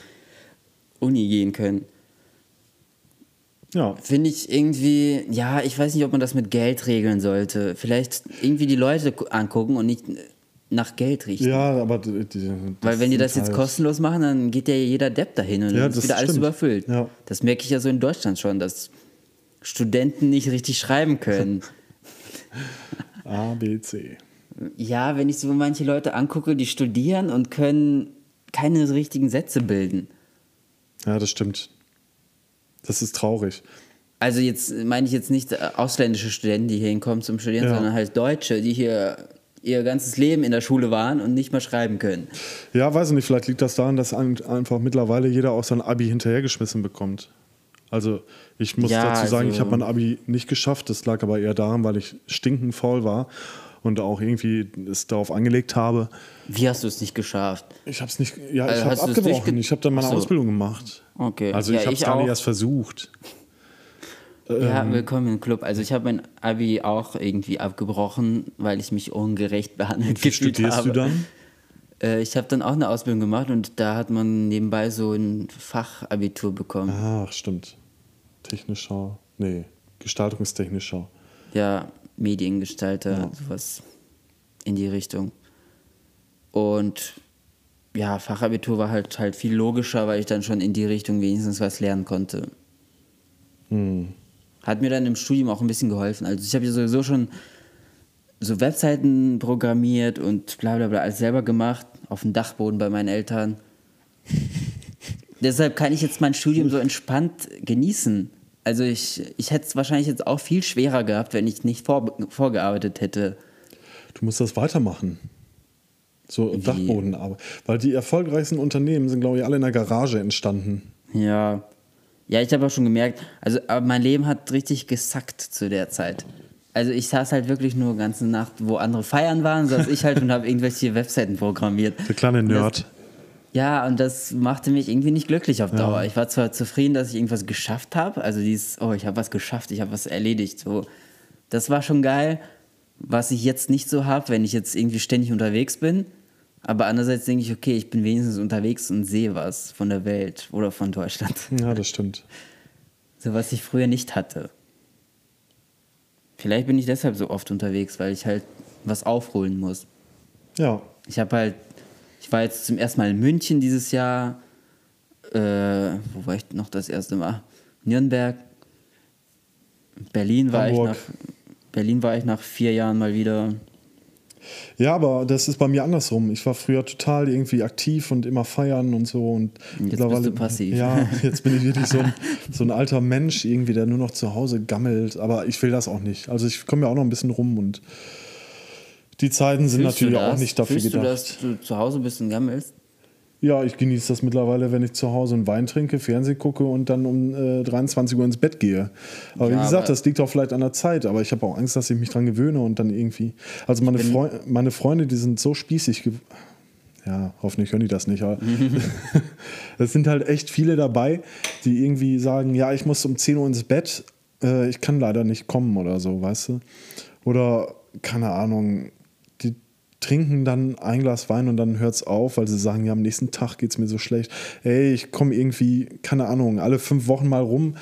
Uni gehen können. Ja, Finde ich irgendwie, ja, ich weiß nicht, ob man das mit Geld regeln sollte. Vielleicht irgendwie die Leute gu- angucken und nicht nach Geld richten. Ja, aber die, die, Weil wenn die das jetzt halt- kostenlos machen, dann geht ja jeder Depp dahin und Ja, dann ist wieder alles stimmt. überfüllt. Ja. Das merke ich ja so in Deutschland schon, dass Studenten nicht richtig schreiben können. A, B, C. ja, wenn ich so manche Leute angucke, die studieren und können keine richtigen Sätze bilden. Ja, das stimmt. Das ist traurig. Also jetzt meine ich jetzt nicht äh, ausländische Studenten, die hier hinkommen zum Studieren, Ja. sondern halt Deutsche, die hier ihr ganzes Leben in der Schule waren und nicht mal schreiben können. Ja, weiß ich nicht, vielleicht liegt das daran, dass ein- einfach mittlerweile jeder auch sein Abi hinterhergeschmissen bekommt. Also ich muss Ja, dazu sagen, also- ich habe mein Abi nicht geschafft. Das lag aber eher daran, weil ich stinkend faul war und auch irgendwie es darauf angelegt habe. Wie hast du es nicht geschafft? Ich habe es nicht, ja, Also ich habe abgebrochen. Ich habe dann meine Ach so. Ausbildung gemacht. Okay. Also Ja, ich habe es gar nicht erst versucht. Ja, willkommen im Club. Also ich habe mein Abi auch irgendwie abgebrochen, weil ich mich ungerecht behandelt Wie gefühlt studierst habe. du dann? Äh, ich habe dann auch eine Ausbildung gemacht und da hat man nebenbei so ein Fachabitur bekommen. Ach, stimmt. Technischer, nee, gestaltungstechnischer. Ja, Mediengestalter, sowas in die Richtung. Und ja, Fachabitur war halt halt viel logischer, weil ich dann schon in die Richtung wenigstens was lernen konnte. Hat mir dann im Studium auch ein bisschen geholfen. Also ich habe ja sowieso schon so Webseiten programmiert und bla bla bla alles selber gemacht, auf dem Dachboden bei meinen Eltern. Deshalb kann ich jetzt mein Studium so entspannt genießen. Also ich, ich hätte es wahrscheinlich jetzt auch viel schwerer gehabt, wenn ich nicht vor, vorgearbeitet hätte. Du musst das weitermachen. So Dachboden, aber weil die erfolgreichsten Unternehmen sind, glaube ich, alle in der Garage entstanden. Ja. Ja, ich habe auch schon gemerkt, also aber mein Leben hat richtig gesackt zu der Zeit. Also ich saß halt wirklich nur ganze Nacht, wo andere feiern waren, saß ich halt und habe irgendwelche Webseiten programmiert. Der kleine Nerd. Ja, und das machte mich irgendwie nicht glücklich auf Dauer. Ich war zwar zufrieden, dass ich irgendwas geschafft habe, also dieses, oh, ich habe was geschafft, ich habe was erledigt, so. Das war schon geil, was ich jetzt nicht so habe, wenn ich jetzt irgendwie ständig unterwegs bin. Aber andererseits denke ich, okay, ich bin wenigstens unterwegs und sehe was von der Welt oder von Deutschland. Ja, das stimmt. So was ich früher nicht hatte. Vielleicht bin ich deshalb so oft unterwegs, weil ich halt was aufholen muss. Ja, Ich habe halt, ich war jetzt zum ersten Mal in München dieses Jahr. Äh, wo war ich noch das erste Mal? Nürnberg. Berlin war Hamburg. ich nach. Berlin war ich nach vier Jahren mal wieder. Ja, aber das ist bei mir andersrum. Ich war früher total irgendwie aktiv und immer feiern und so. Und Jetzt bist du passiv. Ja, jetzt bin ich wirklich so ein, so ein alter Mensch, irgendwie, der nur noch zu Hause gammelt. Aber ich will das auch nicht. Also ich komme ja auch noch ein bisschen rum und die Zeiten sind Fühlst natürlich auch nicht dafür Fühlst gedacht. du, dass du zu Hause bist und gammelst? Ja, ich genieße das mittlerweile, wenn ich zu Hause einen Wein trinke, Fernsehen gucke und dann um äh, 23 Uhr ins Bett gehe. Aber Ja, wie gesagt, aber- das liegt auch vielleicht an der Zeit, aber ich habe auch Angst, dass ich mich dran gewöhne und dann irgendwie. Also meine, Freu meine Freunde, die sind so spießig. Ja, hoffentlich hören die das nicht, aber es sind halt echt viele dabei, die irgendwie sagen, ja, ich muss um 10 Uhr ins Bett, äh, ich kann leider nicht kommen oder so, weißt du? Oder, keine Ahnung, trinken dann ein Glas Wein und dann hört es auf, weil sie sagen, ja, am nächsten Tag geht es mir so schlecht. Ey, ich komme irgendwie, keine Ahnung, alle fünf Wochen mal rum.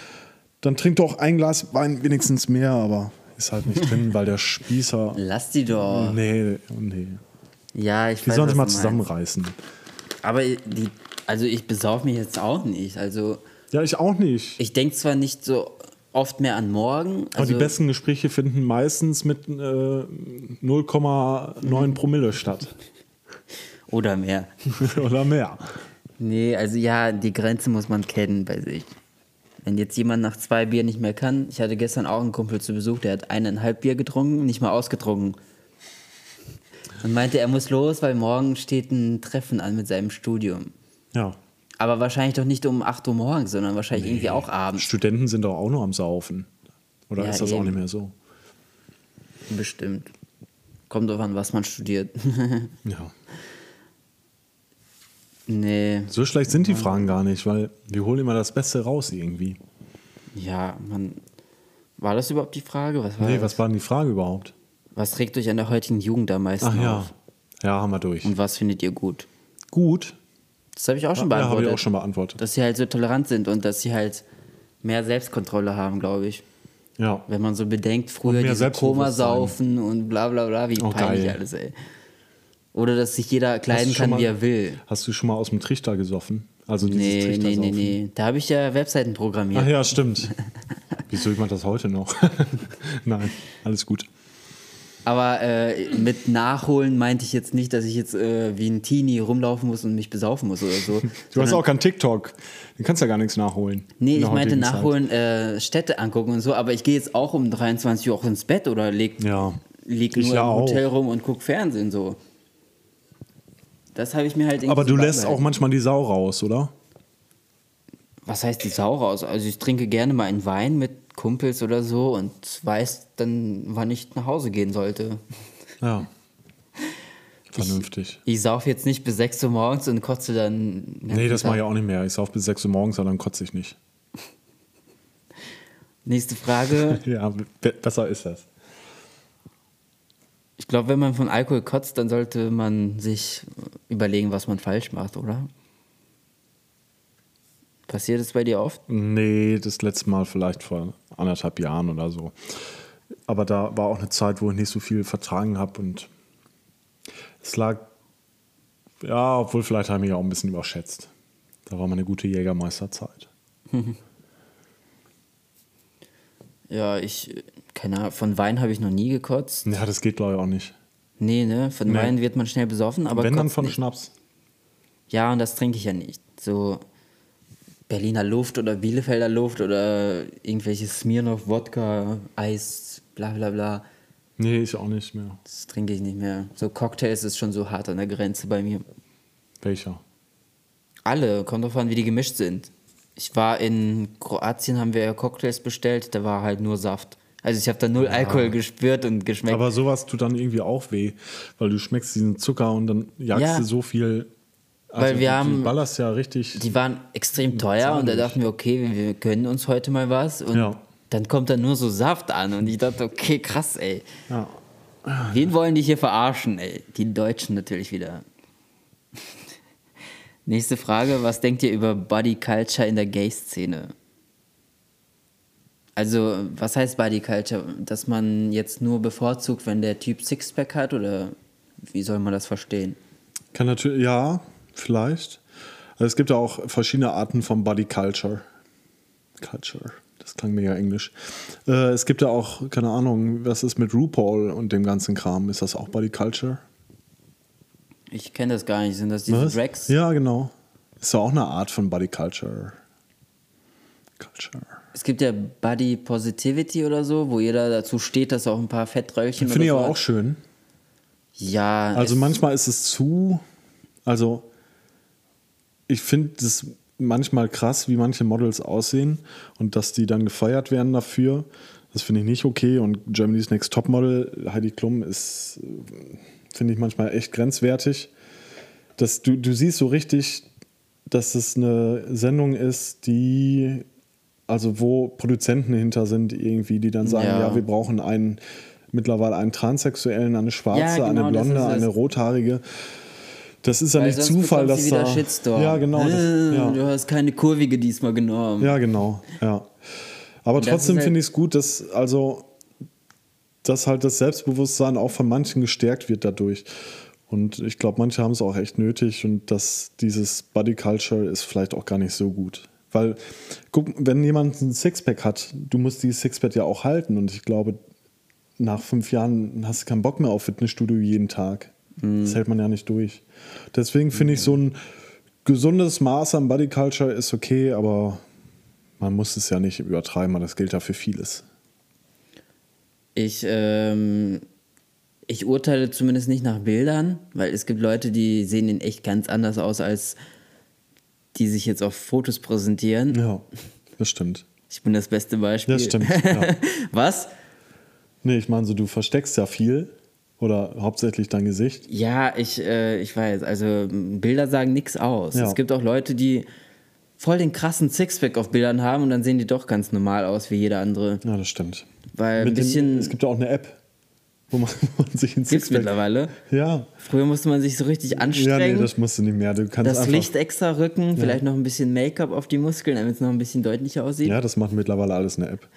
Dann trink doch ein Glas Wein wenigstens mehr, aber ist halt nicht drin, weil der Spießer. Lass die doch. Nee, nee. Ja, ich Die weiß, sollen sich mal zusammenreißen. Aber die, also ich besauf mich jetzt auch nicht. Also Ja, ich auch nicht. ich denke zwar nicht so oft mehr an morgen. Aber Also, die besten Gespräche finden meistens mit äh, 0,9 Promille statt. Oder mehr. Oder mehr. Nee, also ja, die Grenze muss man kennen bei sich. Wenn jetzt jemand nach zwei Bier nicht mehr kann, ich hatte gestern auch einen Kumpel zu Besuch, der hat eineinhalb Bier getrunken, nicht mal ausgetrunken. Und meinte, er muss los, weil morgen steht ein Treffen an mit seinem Studium. Ja. Aber wahrscheinlich doch nicht um 8 Uhr morgens, sondern wahrscheinlich irgendwie auch abends. Studenten sind doch auch noch am Saufen. Oder Ja, ist das auch eben. nicht mehr so? Bestimmt. Kommt drauf an, was man studiert. Ja. nee, So schlecht sind die Fragen gar nicht, weil wir holen immer das Beste raus irgendwie. ja, man. War das überhaupt die Frage? Was, war Nee, das? was war denn die Frage überhaupt? was trägt euch an der heutigen Jugend am meisten Ach ja. auf? Ja, haben wir durch. Und was findet ihr gut? Gut. Das habe ich auch schon Ja, beantwortet. habe ich auch schon beantwortet. Dass sie halt so tolerant sind und dass sie halt mehr Selbstkontrolle haben, glaube ich. Ja. Wenn man so bedenkt, früher diese. Komasaufen und bla bla bla, wie Oh, peinlich geil. alles, ey. Oder dass sich jeder kleiden kann, wie mal- er will. Hast du schon mal aus dem Trichter gesoffen? Also dieses Nee, nee, nee, Trichtersaufen? nee. Da habe ich ja Webseiten programmiert. Ach ja, stimmt. Wieso ich mache das heute noch? Nein, alles gut. Aber äh, mit Nachholen meinte ich jetzt nicht, dass ich jetzt äh, wie ein Teenie rumlaufen muss und mich besaufen muss oder so. Du hast auch kein TikTok. Du kannst ja gar nichts nachholen. Nee, ich meinte nachholen, äh, Städte angucken und so, aber ich gehe jetzt auch um 23 Uhr auch ins Bett oder leg, Ja. Ich nur ja im auch. Hotel rum und guck Fernsehen so. Das habe ich mir halt irgendwie Aber du lässt auch manchmal die Sau raus, oder? Was heißt die Sau raus? Also ich trinke gerne mal einen Wein mit Kumpels oder so und weiß dann, wann ich nach Hause gehen sollte. Ja. Vernünftig. Ich sauf jetzt nicht bis 6 Uhr morgens und kotze dann. nee, das mache ich auch nicht mehr. Ich sauf bis 6 Uhr morgens, aber dann kotze ich nicht. Nächste Frage. Ja, be besser ist das. Ich glaube, wenn man von Alkohol kotzt, dann sollte man sich überlegen, was man falsch macht, oder? Passiert es bei dir oft? Nee, das letzte Mal vielleicht vor anderthalb Jahren oder so. Aber da war auch eine Zeit, wo ich nicht so viel vertragen habe und es lag, ja, obwohl vielleicht habe ich mich auch ein bisschen überschätzt. Da war meine gute Jägermeisterzeit. Ja, ich, keine Ahnung, von Wein habe ich noch nie gekotzt. Ja, das geht glaube ich auch nicht. Nee, ne? Von Nee. Wein wird man schnell besoffen, aber Wenn dann von nicht. Schnaps. Ja, und das trinke ich ja nicht. So Berliner Luft oder Bielefelder Luft oder irgendwelche Smirnoff, Wodka, Eis, bla bla bla. Nee, ich auch nicht mehr. Das trinke ich nicht mehr. So Cocktails ist schon so hart an der Grenze bei mir. Welcher? Alle, kommt drauf an, wie die gemischt sind. Ich war in Kroatien, haben wir Cocktails bestellt, da war halt nur Saft. Also ich habe da null Alkohol gespürt und geschmeckt. Aber sowas tut dann irgendwie auch weh, weil du schmeckst diesen Zucker und dann jagst Ja. du so viel. Also Weil wir du, haben- Du ballerst ja richtig. die waren extrem teuer und da dachten wir, okay, wir- wir gönnen uns heute mal was. Und Ja. dann kommt da nur so Saft an und ich dachte, okay, krass, ey. Ja. Wen wollen die hier verarschen, ey? Die Deutschen natürlich wieder. Nächste Frage, was denkt ihr über Body Culture in der Gay-Szene? Also, was heißt Body Culture? Dass man jetzt nur bevorzugt, wenn der Typ Sixpack hat oder wie soll man das verstehen? Kann natürlich, ja, vielleicht. Also es gibt ja auch verschiedene Arten von Body Culture. Culture, das klang mega englisch. Äh, es gibt ja auch, keine Ahnung, was ist mit RuPaul und dem ganzen Kram? Ist das auch Body Culture? Ich kenne das gar nicht. Sind das diese Was? Drags? Ja, genau. Ist ja auch eine Art von Body Culture. Culture. Es gibt ja Body Positivity oder so, wo jeder dazu steht, dass auch ein paar Fettröllchen Finde ich aber so auch schön. Ja, Also manchmal ist es zu, also ich finde es manchmal krass, wie manche Models aussehen und dass die dann gefeuert werden dafür. Das finde ich nicht okay und Germany's Next Topmodel, Heidi Klum, ist, äh, finde ich manchmal echt grenzwertig. Dass du, du siehst so richtig, dass es eine Sendung ist, die, also wo Produzenten hinter sind irgendwie, die dann sagen, Ja. ja, wir brauchen einen, mittlerweile einen Transsexuellen, eine Schwarze, Ja, genau, eine das Blonde, eine Rothaarige. Das ist ja Weil nicht Zufall, dass da. Ja, genau. Äh, Das, ja. Du hast keine kurvige diesmal genommen. ja, genau. Ja. Aber das trotzdem halt- finde ich es gut, dass also dass halt das Selbstbewusstsein auch von manchen gestärkt wird dadurch. Und ich glaube, manche haben es auch echt nötig und dass dieses Body Culture ist vielleicht auch gar nicht so gut. Weil, guck, wenn jemand ein Sixpack hat, du musst dieses Sixpack ja auch halten. Und ich glaube, nach fünf Jahren hast du keinen Bock mehr auf Fitnessstudio jeden Tag. Mhm. Das hält man ja nicht durch. Deswegen finde ich so ein gesundes Maß an Body Culture ist okay, aber man muss es ja nicht übertreiben, weil das gilt ja für vieles. Ich, ähm, ich urteile zumindest nicht nach Bildern, weil es gibt Leute, die sehen in echt ganz anders aus, als die sich jetzt auf Fotos präsentieren. Ja, das stimmt. Ich bin das beste Beispiel. Das stimmt. Ja. Was? Nee, ich meine, so du versteckst ja viel oder hauptsächlich dein Gesicht. Ja, ich, äh, ich weiß. Also Bilder sagen nichts aus. Ja. Es gibt auch Leute, die voll den krassen Sixpack auf Bildern haben und dann sehen die doch ganz normal aus wie jeder andere. Ja, das stimmt. Weil ein Mit dem, bisschen es gibt ja auch eine App, wo man, wo man sich ein gibt's Sixpack... mittlerweile. Ja. Früher musste man sich so richtig Ja, nee, anstrengen. das musst du nicht mehr. Du kannst das einfach, Licht extra rücken, vielleicht noch ein bisschen Make-up auf die Muskeln, damit es noch ein bisschen deutlicher aussieht. Ja, das macht mittlerweile alles eine App.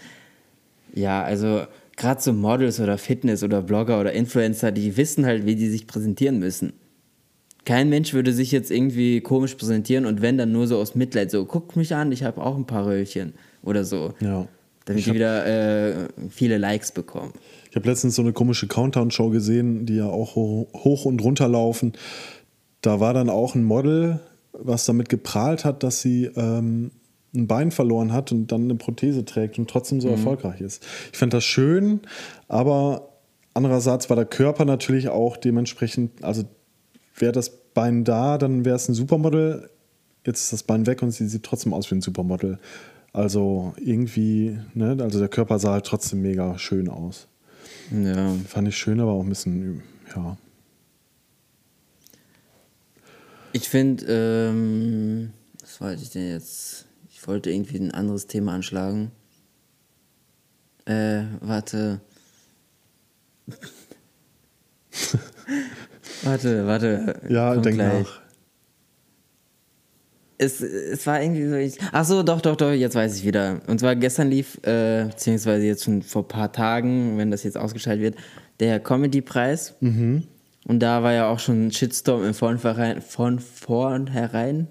Ja, also gerade so Models oder Fitness oder Blogger oder Influencer, die wissen halt, wie die sich präsentieren müssen. Kein Mensch würde sich jetzt irgendwie komisch präsentieren und wenn dann nur so aus Mitleid, so guck mich an, ich habe auch ein paar Röllchen oder so. Ja. Damit Ich die wieder äh, viele Likes bekommen. Ich habe letztens so eine komische Countdown-Show gesehen, die ja auch ho- hoch und runter laufen. Da war dann auch ein Model, was damit geprahlt hat, dass sie ähm, ein Bein verloren hat und dann eine Prothese trägt und trotzdem so erfolgreich ist. Ich fand das schön, aber andererseits war der Körper natürlich auch dementsprechend, also wäre das Bein da, dann wäre es ein Supermodel. Jetzt ist das Bein weg und sie sieht trotzdem aus wie ein Supermodel. Also irgendwie, ne, also der Körper sah halt trotzdem mega schön aus. Ja. Fand ich schön, aber auch ein bisschen, ja. Ich finde, ähm, was wollte ich denn jetzt? Ich wollte irgendwie ein anderes Thema anschlagen. Äh, warte. warte, warte. Ja, denk gleich. nach. Es, es war irgendwie so. Ich, ach so, doch, doch, doch, jetzt weiß ich wieder. Und zwar gestern lief, äh, beziehungsweise jetzt schon vor ein paar Tagen, wenn das jetzt ausgeschaltet wird, der Comedy-Preis. Mhm. Und da war ja auch schon ein Shitstorm im Vornherein. Von vornherein?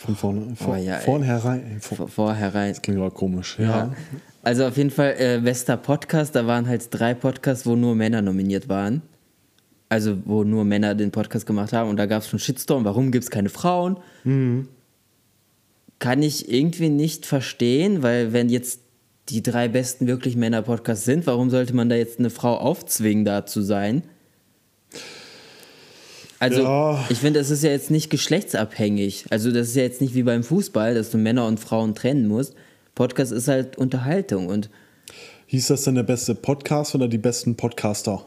Von vorne, vor, Oh, ja, vornherein. Vor, Vor, vorherein. klingt aber komisch. Ja. Ja. Also auf jeden Fall äh, bester Podcast, da waren halt drei Podcasts, wo nur Männer nominiert waren. Also wo nur Männer den Podcast gemacht haben und da gab es schon Shitstorm, warum gibt es keine Frauen? Kann ich irgendwie nicht verstehen, weil wenn jetzt die drei besten wirklich Männer-Podcasts sind, warum sollte man da jetzt eine Frau aufzwingen, da zu sein? Also, Ja. ich finde, das ist ja jetzt nicht geschlechtsabhängig. Also, das ist ja jetzt nicht wie beim Fußball, dass du Männer und Frauen trennen musst. Podcast ist halt Unterhaltung und Hieß das denn der beste Podcast oder die besten Podcaster?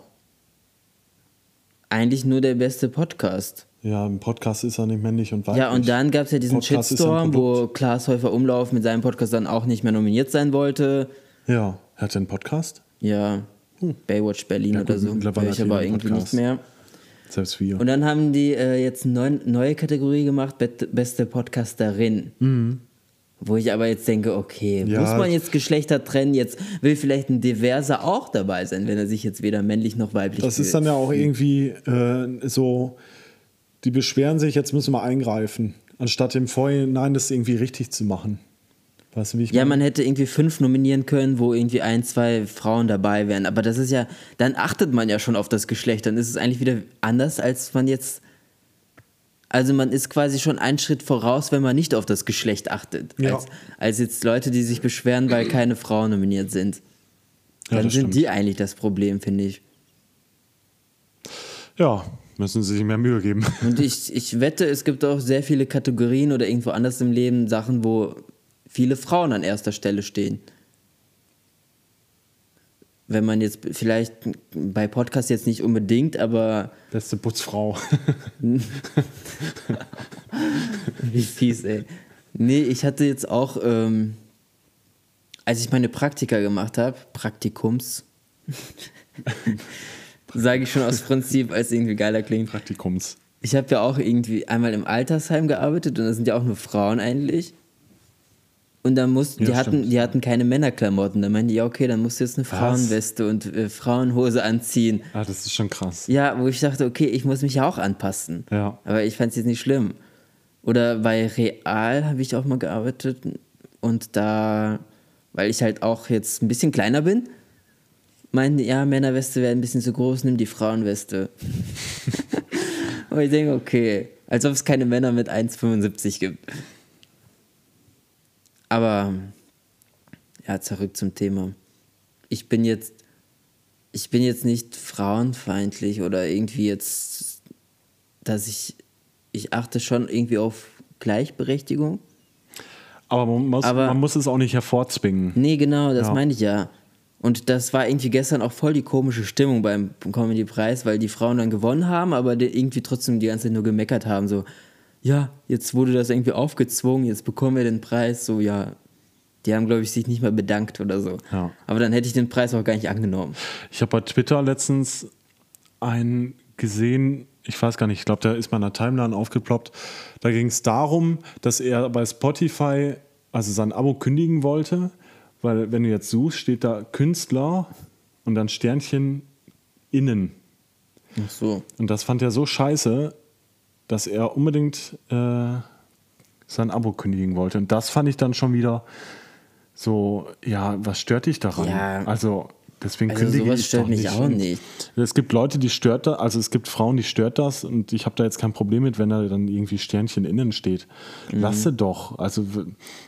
eigentlich nur der beste Podcast. Ja, ein Podcast ist ja nicht männlich und weiblich. Ja, und dann gab es ja diesen Podcast Shitstorm, wo. Klaas Häufer Umlauf mit seinem Podcast dann auch nicht mehr nominiert sein wollte. Ja, hat er einen Podcast? Ja, Baywatch Berlin Ja, oder gut, so. hat aber jeder einen irgendwie Podcast. nicht mehr. Selbst wir. Und dann haben die äh, jetzt eine neue Kategorie gemacht, beste Podcasterin. Wo ich aber jetzt denke, okay, Mhm. Ja. muss man jetzt Geschlechter trennen? Jetzt will vielleicht ein Diverser auch dabei sein, wenn er sich jetzt weder männlich noch weiblich das ist dann ja auch irgendwie äh, so, die beschweren sich, jetzt müssen wir eingreifen, anstatt im Vorhinein das irgendwie richtig zu machen. Weißt du, wie ich Ja, meine? man hätte irgendwie fünf nominieren können, wo irgendwie ein, zwei Frauen dabei wären. Aber das ist ja, dann achtet man ja schon auf das Geschlecht. Dann ist es eigentlich wieder anders, als man jetzt. Also man ist quasi schon einen Schritt voraus, wenn man nicht auf das Geschlecht achtet. Ja. Als, als jetzt Leute, die sich beschweren, weil keine Frauen nominiert sind. Ja, Dann sind stimmt. die eigentlich das Problem, finde ich. Ja, müssen sie sich mehr Mühe geben. Und ich, ich wette, es gibt auch sehr viele Kategorien oder irgendwo anders im Leben Sachen, wo viele Frauen an erster Stelle stehen. Wenn man jetzt vielleicht bei Podcasts jetzt nicht unbedingt, aber Letzte Putzfrau. wie fies, ey. Nee, ich hatte jetzt auch, ähm, als ich meine Praktika gemacht habe, Praktikums, sage ich schon aus Prinzip, als irgendwie geiler klingt. Praktikums. Ich habe ja auch irgendwie einmal im Altersheim gearbeitet und da sind ja auch nur Frauen eigentlich. Und dann mussten, Ja, die, hatten, stimmt. die hatten keine Männerklamotten. Da meinten die, ja, okay, dann musst du jetzt eine Was? Frauenweste und äh, Frauenhose anziehen. Ah, das ist schon krass. Ja, wo ich dachte, okay, ich muss mich ja auch anpassen. Ja. Aber ich fand es jetzt nicht schlimm. Oder bei Real habe ich auch mal gearbeitet und da, weil ich halt auch jetzt ein bisschen kleiner bin, meinten, die, ja, Männerweste wäre ein bisschen zu groß, nimm die Frauenweste. und ich denke, okay, als ob es keine Männer mit 1,75 gibt. Aber ja, zurück zum Thema. Ich bin jetzt, ich bin jetzt nicht frauenfeindlich oder irgendwie jetzt, dass ich, ich achte schon irgendwie auf Gleichberechtigung. Aber man muss, Aber- man muss es auch nicht hervorzwingen. Nee, genau, das Ja. meine ich ja. Und das war irgendwie gestern auch voll die komische Stimmung beim Comedy-Preis, weil die Frauen dann gewonnen haben, aber irgendwie trotzdem die ganze Zeit nur gemeckert haben, so, ja, jetzt wurde das irgendwie aufgezwungen, jetzt bekommen wir den Preis, so, ja, die haben, glaube ich, sich nicht mal bedankt oder so. Ja. Aber dann hätte ich den Preis auch gar nicht angenommen. Ich habe bei Twitter letztens einen gesehen, ich weiß gar nicht, ich glaube, der ist meiner Timeline aufgeploppt. Da ging es darum, dass er bei Spotify also sein Abo kündigen wollte, weil wenn du jetzt suchst, steht da Künstler und dann Sternchen innen. Ach so. Und das fand er so scheiße, dass er unbedingt äh, sein Abo kündigen wollte. Und das fand ich dann schon wieder so, ja, was stört dich daran? Ja. Also deswegen Also kündige sowas ich stört doch mich nicht. auch nicht. Es gibt Leute, die stört das, also es gibt Frauen, die stört das und ich habe da jetzt kein Problem mit, wenn da dann irgendwie Sternchen innen steht. Mhm. Lasse doch. Also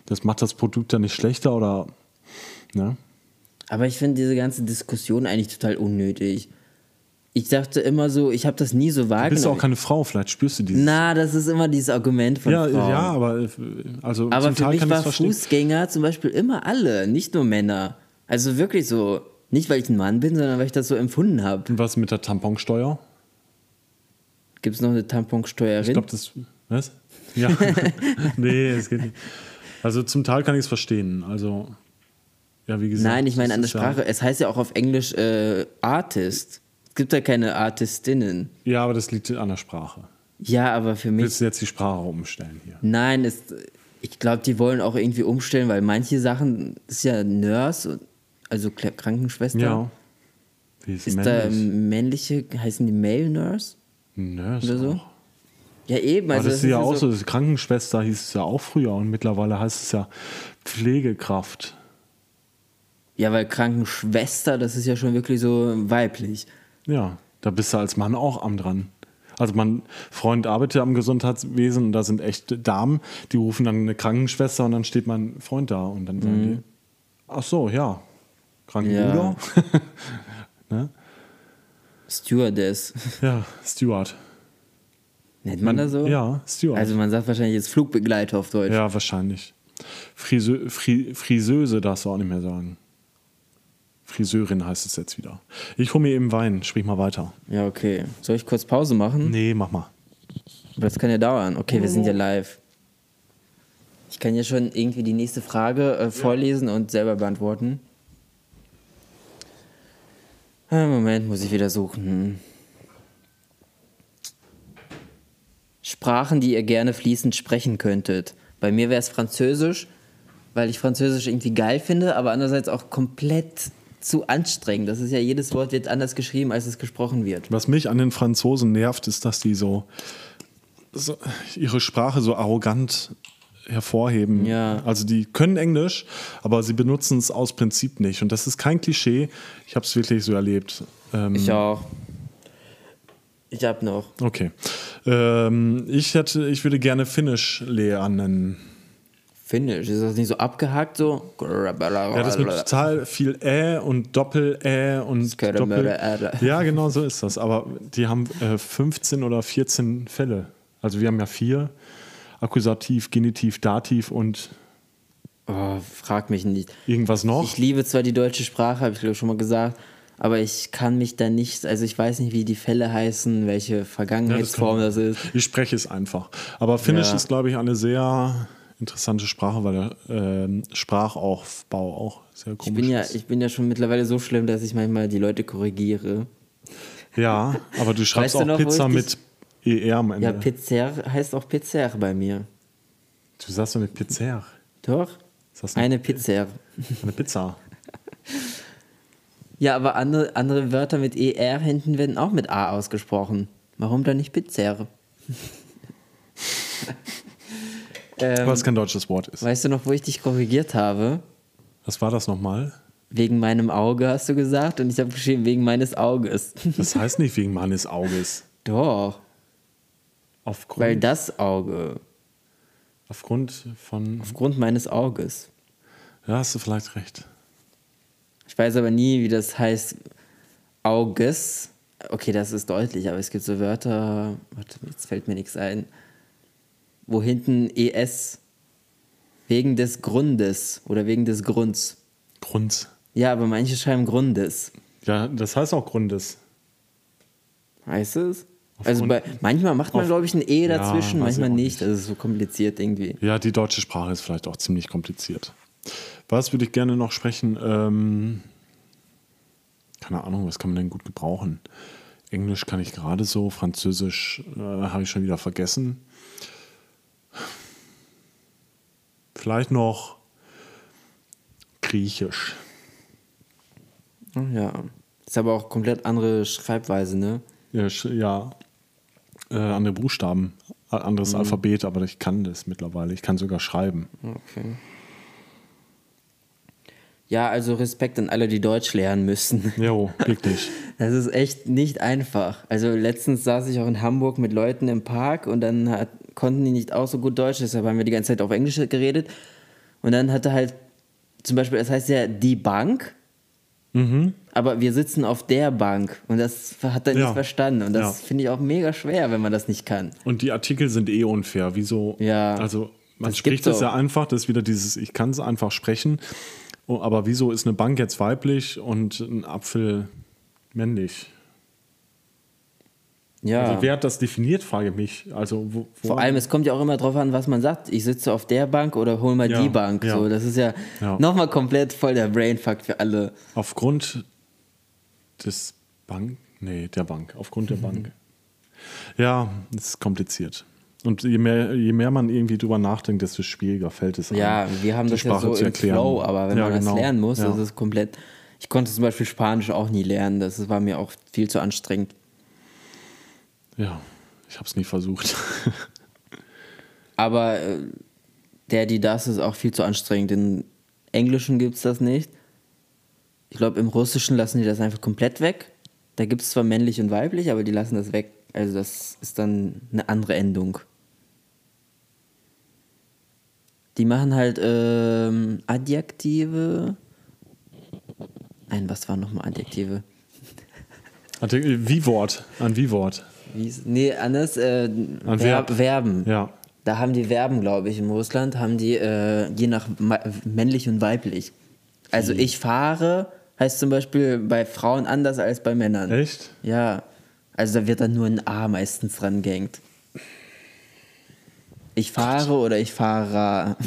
das macht das Produkt ja nicht schlechter oder ne? Aber ich finde diese ganze Diskussion eigentlich total unnötig. Ich dachte immer so, ich habe das nie so Du bist wahrgenommen. auch keine Frau, vielleicht spürst du dieses. Na, das ist immer dieses Argument von ja, Frauen. ja, aber äh, also Aber zum für Teil mich kann ich war verstehen. Fußgänger zum Beispiel immer alle, nicht nur Männer. Also wirklich so, nicht weil ich ein Mann bin, sondern weil ich das so empfunden habe. Und was mit der Tamponsteuer? Gibt es noch eine Tamponsteuerin? Ich glaube, das. Was? Ja. nee, es geht nicht. Also zum Teil kann ich es verstehen. Also, ja, wie gesagt. Nein, ich meine an der ist ja- Sprache. Es heißt ja auch auf Englisch äh, Artist. Es gibt ja keine Artistinnen. Ja, aber das liegt an der Sprache. Ja, aber für mich. Willst du jetzt die Sprache umstellen hier? Nein, ist, ich glaube, die wollen auch irgendwie umstellen, weil manche Sachen ist ja Nurse, also Krankenschwester. Ja. Wie ist, Ist männlich? da männliche, heißen die Male Nurse? Nurse oder so? auch. Ja, eben. Aber Also das ist ja auch so. so, Krankenschwester hieß es ja auch früher und mittlerweile heißt es ja Pflegekraft. Ja, weil Krankenschwester, das ist ja schon wirklich so weiblich. Ja, da bist du als Mann auch am dran. Also mein Freund arbeitet ja am Gesundheitswesen und da sind echt Damen, die rufen dann eine Krankenschwester und dann steht mein Freund da und dann sagen die, ach so, ja, Krankenbruder. ne? Stewardess. Ja, Steward. Nennt man das so? Ja, Steward. Also man sagt wahrscheinlich jetzt Flugbegleiter auf Deutsch. ja, wahrscheinlich. Friseu, Fri, Friseuse darfst du auch nicht mehr sagen. Friseurin heißt es jetzt wieder. Ich hole mir eben Wein, sprich mal weiter. Ja, okay. Soll ich kurz Pause machen? Nee, mach mal. Aber Das kann ja dauern. Okay, wir sind ja live. Ich kann ja schon irgendwie die nächste Frage äh, vorlesen und selber beantworten. Ah, Moment, muss ich wieder suchen. Sprachen, die ihr gerne fließend sprechen könntet. Bei mir wäre es Französisch, weil ich Französisch irgendwie geil finde, aber andererseits auch komplett zu anstrengend. Das ist ja, jedes Wort wird anders geschrieben, als es gesprochen wird. Was mich an den Franzosen nervt, ist, dass die so, so ihre Sprache so arrogant hervorheben. Ja. Also die können Englisch, aber sie benutzen es aus Prinzip nicht. Und das ist kein Klischee. Ich habe es wirklich so erlebt. Ähm, Ich auch. Ich hab noch. okay. Ähm, ich hätte, ich würde gerne Finnisch lernen. Finnisch, ist das nicht so abgehackt so? Ja, das mit total viel Ä und Doppel-Ä und Doppel... Möre, Äre. Ja, genau so ist das. Aber die haben äh, 15 oder 14 Fälle. Also wir haben ja vier. Akkusativ, Genitiv, Dativ und Oh, frag mich nicht. irgendwas noch. Ich liebe zwar die deutsche Sprache, habe ich glaube schon mal gesagt, aber ich kann mich da nicht, also ich weiß nicht, wie die Fälle heißen, welche Vergangenheitsform das, ist. Ich spreche es einfach. Aber Finnisch Ja. ist, glaube ich, eine sehr interessante Sprache, weil der ähm, Sprachaufbau auch sehr Ich komisch bin, ja, ist. ich bin ja schon mittlerweile so schlimm, dass ich manchmal die Leute korrigiere. Ja, aber du schreibst Weißt du auch noch, wo Pizza ich mit ER am Ende. Ja, Pizzer heißt auch Pizzer bei mir. du sagst doch nicht Pizza. Doch? Eine, Eine Pizza. eine Pizza? Ja, aber andere, andere Wörter mit ER hinten werden auch mit A ausgesprochen. Warum dann nicht Pizzer? ähm, Was kein deutsches Wort ist. weißt du noch, wo ich dich korrigiert habe? Was war das nochmal? Wegen meinem Auge hast du gesagt und ich habe geschrieben wegen meines Auges. Das heißt nicht wegen meines Auges. Doch, Aufgrund, weil das Auge, aufgrund von. aufgrund meines Auges. Ja, hast du vielleicht recht. Ich weiß aber nie, wie das heißt. Auges. Okay, das ist deutlich, aber es gibt so Wörter, warte, jetzt fällt mir nichts ein, wo hinten ES wegen des Grundes oder wegen des Grunds. Grund. Ja, aber manche schreiben Grundes. Ja, das heißt auch Grundes. Heißt es? Auf Also bei, manchmal macht man, glaube ich, ein E Ja, dazwischen, ich manchmal nicht. nicht. Das ist so kompliziert irgendwie. Ja, die deutsche Sprache ist vielleicht auch ziemlich kompliziert. Was würde ich gerne noch sprechen? Ähm, keine Ahnung, was kann man denn gut gebrauchen? Englisch kann ich gerade so, Französisch äh, habe ich schon wieder vergessen. Vielleicht noch Griechisch. Ja. Ist aber auch komplett andere Schreibweise, ne? Ja, ja äh, andere Buchstaben. anderes Mhm. Alphabet, aber ich kann das mittlerweile. Ich kann sogar schreiben. Okay. Ja, also Respekt an alle, die Deutsch lernen müssen. Jo, wirklich. Das ist echt nicht einfach. Also letztens saß ich auch in Hamburg mit Leuten im Park und dann hat, konnten die nicht auch so gut Deutsch, deshalb haben wir die ganze Zeit auf Englisch geredet. Und dann hatte halt zum Beispiel, das heißt ja die Bank, aber wir sitzen auf der Bank und das hat er nicht Ja. verstanden. Und das Ja. finde ich auch mega schwer, wenn man das nicht kann. Und die Artikel sind eh unfair. Wieso? Ja. Also man Das spricht es ja einfach, das ist wieder dieses, ich kann es einfach sprechen. Oh, Aber wieso ist eine Bank jetzt weiblich und ein Apfel männlich? Ja. Also wer hat das definiert, frage ich mich. Also wo, wo Vor allem, es kommt ja auch immer drauf an, was man sagt. Ich sitze auf der Bank oder hol mal Ja, die Bank. ja. So, das ist ja, Ja. nochmal komplett voll der Brainfuck für alle. aufgrund des Bank, nee, der Bank, aufgrund Mhm. der Bank. Ja, es ist kompliziert. Und je mehr, je mehr man irgendwie drüber nachdenkt, desto schwieriger fällt es Ja, einem, wir haben das ja Sprache so zu im erklären. Flow, aber wenn Ja, man genau. das lernen muss, ja. das ist komplett. Ich konnte zum Beispiel Spanisch auch nie lernen. Das war mir auch viel zu anstrengend. Ja, ich habe es nie versucht. Aber äh, der, die das ist auch viel zu anstrengend. In Englischen gibt es das nicht. Ich glaube, im Russischen lassen die das einfach komplett weg. Da gibt es zwar männlich und weiblich, aber die lassen das weg. Also das ist dann eine andere Endung. Die machen halt ähm, Adjektive. Nein, was waren nochmal Adjektive? Artikel- Wie-Wort, ein Wie-Wort. Wie ist, nee, anders. Äh, Ein Verb, Verb. Verben. Ja. Da haben die Verben, glaube ich, in Russland, haben die äh, je nach männlich und weiblich. Also ich fahre heißt zum Beispiel bei Frauen anders als bei Männern. Echt? Ja. Also da wird dann nur ein A meistens dran gehängt. Ich fahre oder ich fahre.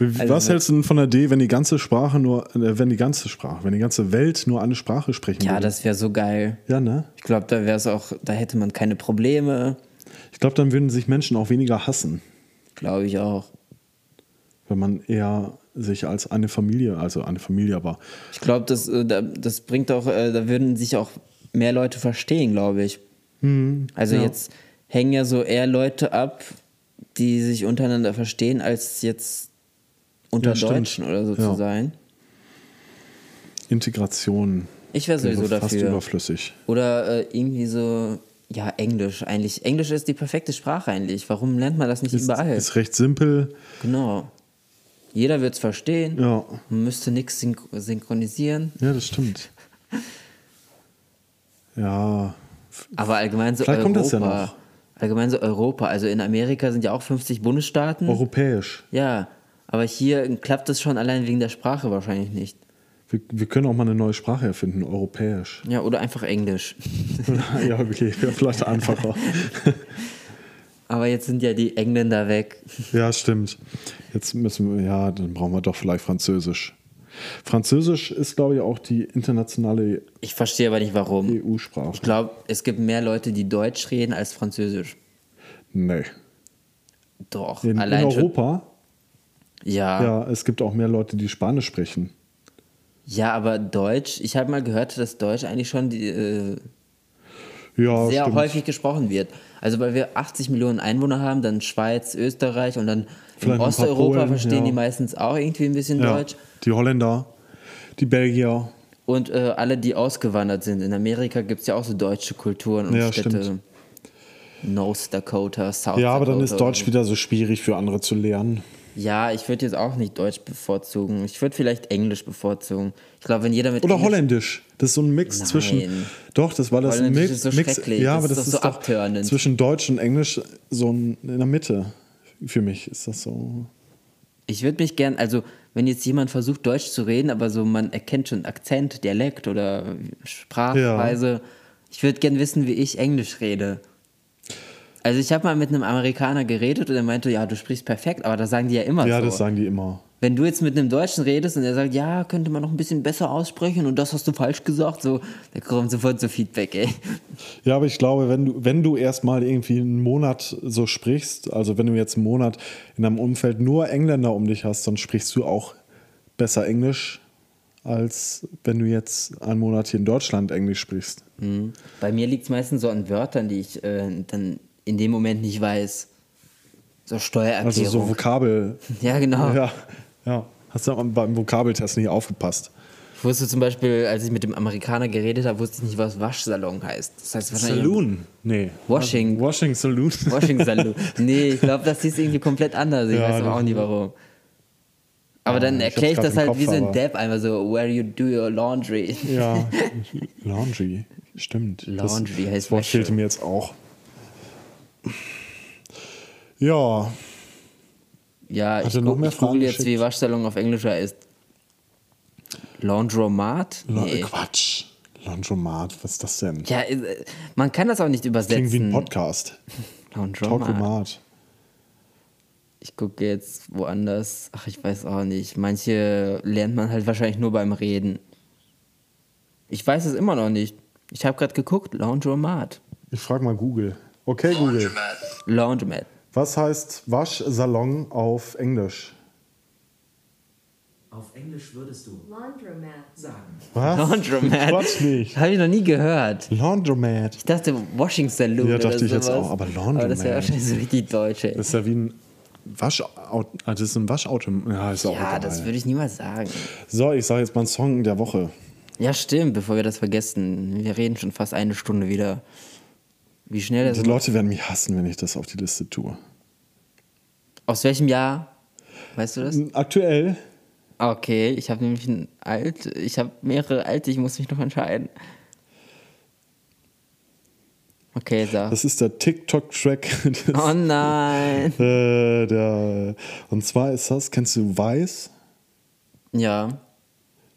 Also Was hältst du denn von der Idee, wenn die ganze Sprache nur, äh, wenn die ganze Sprache, wenn die ganze Welt nur eine Sprache sprechen ja, würde? das wäre so geil. Ja, ne? Ich glaube, da wäre es auch, da hätte man keine Probleme. Ich glaube, dann würden sich Menschen auch weniger hassen, Glaube ich auch. wenn man eher sich als eine Familie, also eine Familie, aber Ich glaube, das, äh, da- das bringt auch, äh, da würden sich auch mehr Leute verstehen, glaube ich. also ja. jetzt hängen ja so eher Leute ab, die sich untereinander verstehen, als jetzt unter Ja. Deutschen oder so Ja. zu sein. Integration Ich wäre sowieso fast dafür. überflüssig. Oder äh, irgendwie so, ja, Englisch eigentlich. Englisch ist die perfekte Sprache eigentlich. Warum lernt man das nicht Ist, überall? ist recht simpel. genau. Jeder wird es verstehen. Ja, Man müsste nichts synch synchronisieren. ja, das stimmt. Ja, Aber allgemein so Vielleicht Europa. kommt das ja noch. Allgemein so Europa. Also in Amerika sind ja auch 50 Bundesstaaten. europäisch. Ja, aber hier klappt das schon allein wegen der Sprache wahrscheinlich nicht. Wir, wir können auch mal eine neue Sprache erfinden, europäisch. Ja, oder einfach Englisch. ja, okay, wäre vielleicht einfacher. Aber jetzt sind ja die Engländer weg. Ja, stimmt. Jetzt müssen wir, ja, dann brauchen wir doch vielleicht Französisch. Französisch ist, glaube ich, auch die internationale Ich verstehe aber nicht warum. EU-Sprache. Ich glaube, es gibt mehr Leute, die Deutsch reden als Französisch. Nee. Doch, In, in allein schon. Europa, Ja, ja. ja, es gibt auch mehr Leute, die Spanisch sprechen. aber Deutsch, ich habe mal gehört, dass Deutsch eigentlich schon die, äh, Ja, sehr stimmt. häufig gesprochen wird. Also weil wir 80 Millionen Einwohner haben, dann Schweiz, Österreich und dann Vielleicht in Osteuropa Polen, verstehen ja. die meistens auch irgendwie ein bisschen Ja, Deutsch. Die Holländer, die Belgier. Und äh, alle, die ausgewandert sind. In Amerika gibt es ja auch so deutsche Kulturen und Ja, Städte. stimmt. North Dakota, South Ja, aber Dakota. dann ist Deutsch wieder so schwierig für andere zu lernen. Ja, ich würde jetzt auch nicht Deutsch bevorzugen. Ich würde vielleicht Englisch bevorzugen. Ich glaube, wenn jeder mit Oder Englisch Holländisch. Das ist so ein Mix Nein. zwischen. Doch, das war das ein Mix. ist so Mix ja, Das aber ist das doch ist so doch abtörnend. zwischen Deutsch und Englisch so in der Mitte. Für mich ist das so. Ich würde mich gern, also wenn jetzt jemand versucht, Deutsch zu reden, aber so man erkennt schon Akzent, Dialekt oder Sprachweise, ich würde gern wissen, wie ich Englisch rede. Also ich habe mal mit einem Amerikaner geredet und er meinte, ja, du sprichst perfekt, aber das sagen die ja immer Ja, so. das sagen die immer. Wenn du jetzt mit einem Deutschen redest und er sagt, ja, könnte man noch ein bisschen besser aussprechen und das hast du falsch gesagt, so, da kommt sofort so Feedback, ey. Ja, aber ich glaube, wenn du, wenn du erstmal irgendwie einen Monat so sprichst, also wenn du jetzt einen Monat in deinem Umfeld nur Engländer um dich hast, dann sprichst du auch besser Englisch, als wenn du jetzt einen Monat hier in Deutschland Englisch sprichst. Bei mir liegt es meistens so an Wörtern, die ich äh, dann in dem Moment nicht weiß. So Steuererklärung. Also so Vokabel. ja, genau. Ja, ja. Hast du beim Vokabeltest nicht aufgepasst? Ich wusste zum Beispiel, als ich mit dem Amerikaner geredet habe, wusste ich nicht, was Waschsalon heißt. Das heißt wahrscheinlich Saloon? Nee. Washing. Washing Saloon. Washing Salon. Nee, ich glaube, das hieß irgendwie komplett anders. Ich Ja, weiß aber auch nie warum. Aber dann ich hab's erkläre ich grad das halt Kopf, wie so ein Depp, einfach so, where you do your laundry. ja, Laundry. Stimmt. Laundry das, heißt das Wort fehlte mir jetzt auch. Ja, Ja, ich, Hat noch gu- mehr ich Fragen google jetzt, wie Waschsalon auf Englisch heißt. Laundromat? La Nee. Quatsch. Laundromat, was ist das denn? Ja, äh, man kann das auch nicht übersetzen. Klingt wie ein Podcast. Laundromat. Talkomat. Ich gucke jetzt woanders. Ach, ich weiß auch nicht. Manche lernt man halt wahrscheinlich nur beim Reden. Ich weiß es immer noch nicht. Ich habe gerade geguckt. Laundromat. Ich frage mal Google. Okay, Google. Laundromat. Was heißt Waschsalon auf Englisch? Auf Englisch würdest du Laundromat. sagen. Was? Laundromat. Quatsch nicht. Habe ich noch nie gehört. Laundromat. Ich dachte Washing Saloon. Ja, oder dachte ich jetzt sowas. auch, aber Aber das Laundromat. wäre wahrscheinlich so richtig deutsch. ey. Das ist ja wie ein Waschauto. Ah, das ist ein Waschauto. Ja, ist auch Ja, egal. das würde ich niemals sagen. So, ich sage jetzt mal einen Song der Woche. Ja, stimmt, bevor wir das vergessen. Wir reden schon fast eine Stunde wieder. Wie schnell das Die Leute werden mich hassen, wenn ich das auf die Liste tue. Aus welchem Jahr? Weißt du das? Aktuell, Okay, ich habe nämlich ein alt, ich habe mehrere alte, ich muss mich noch entscheiden. Okay, sag. das ist der TikTok-Track. Oh nein. äh, der, und zwar ist das, kennst du Weiß? Ja.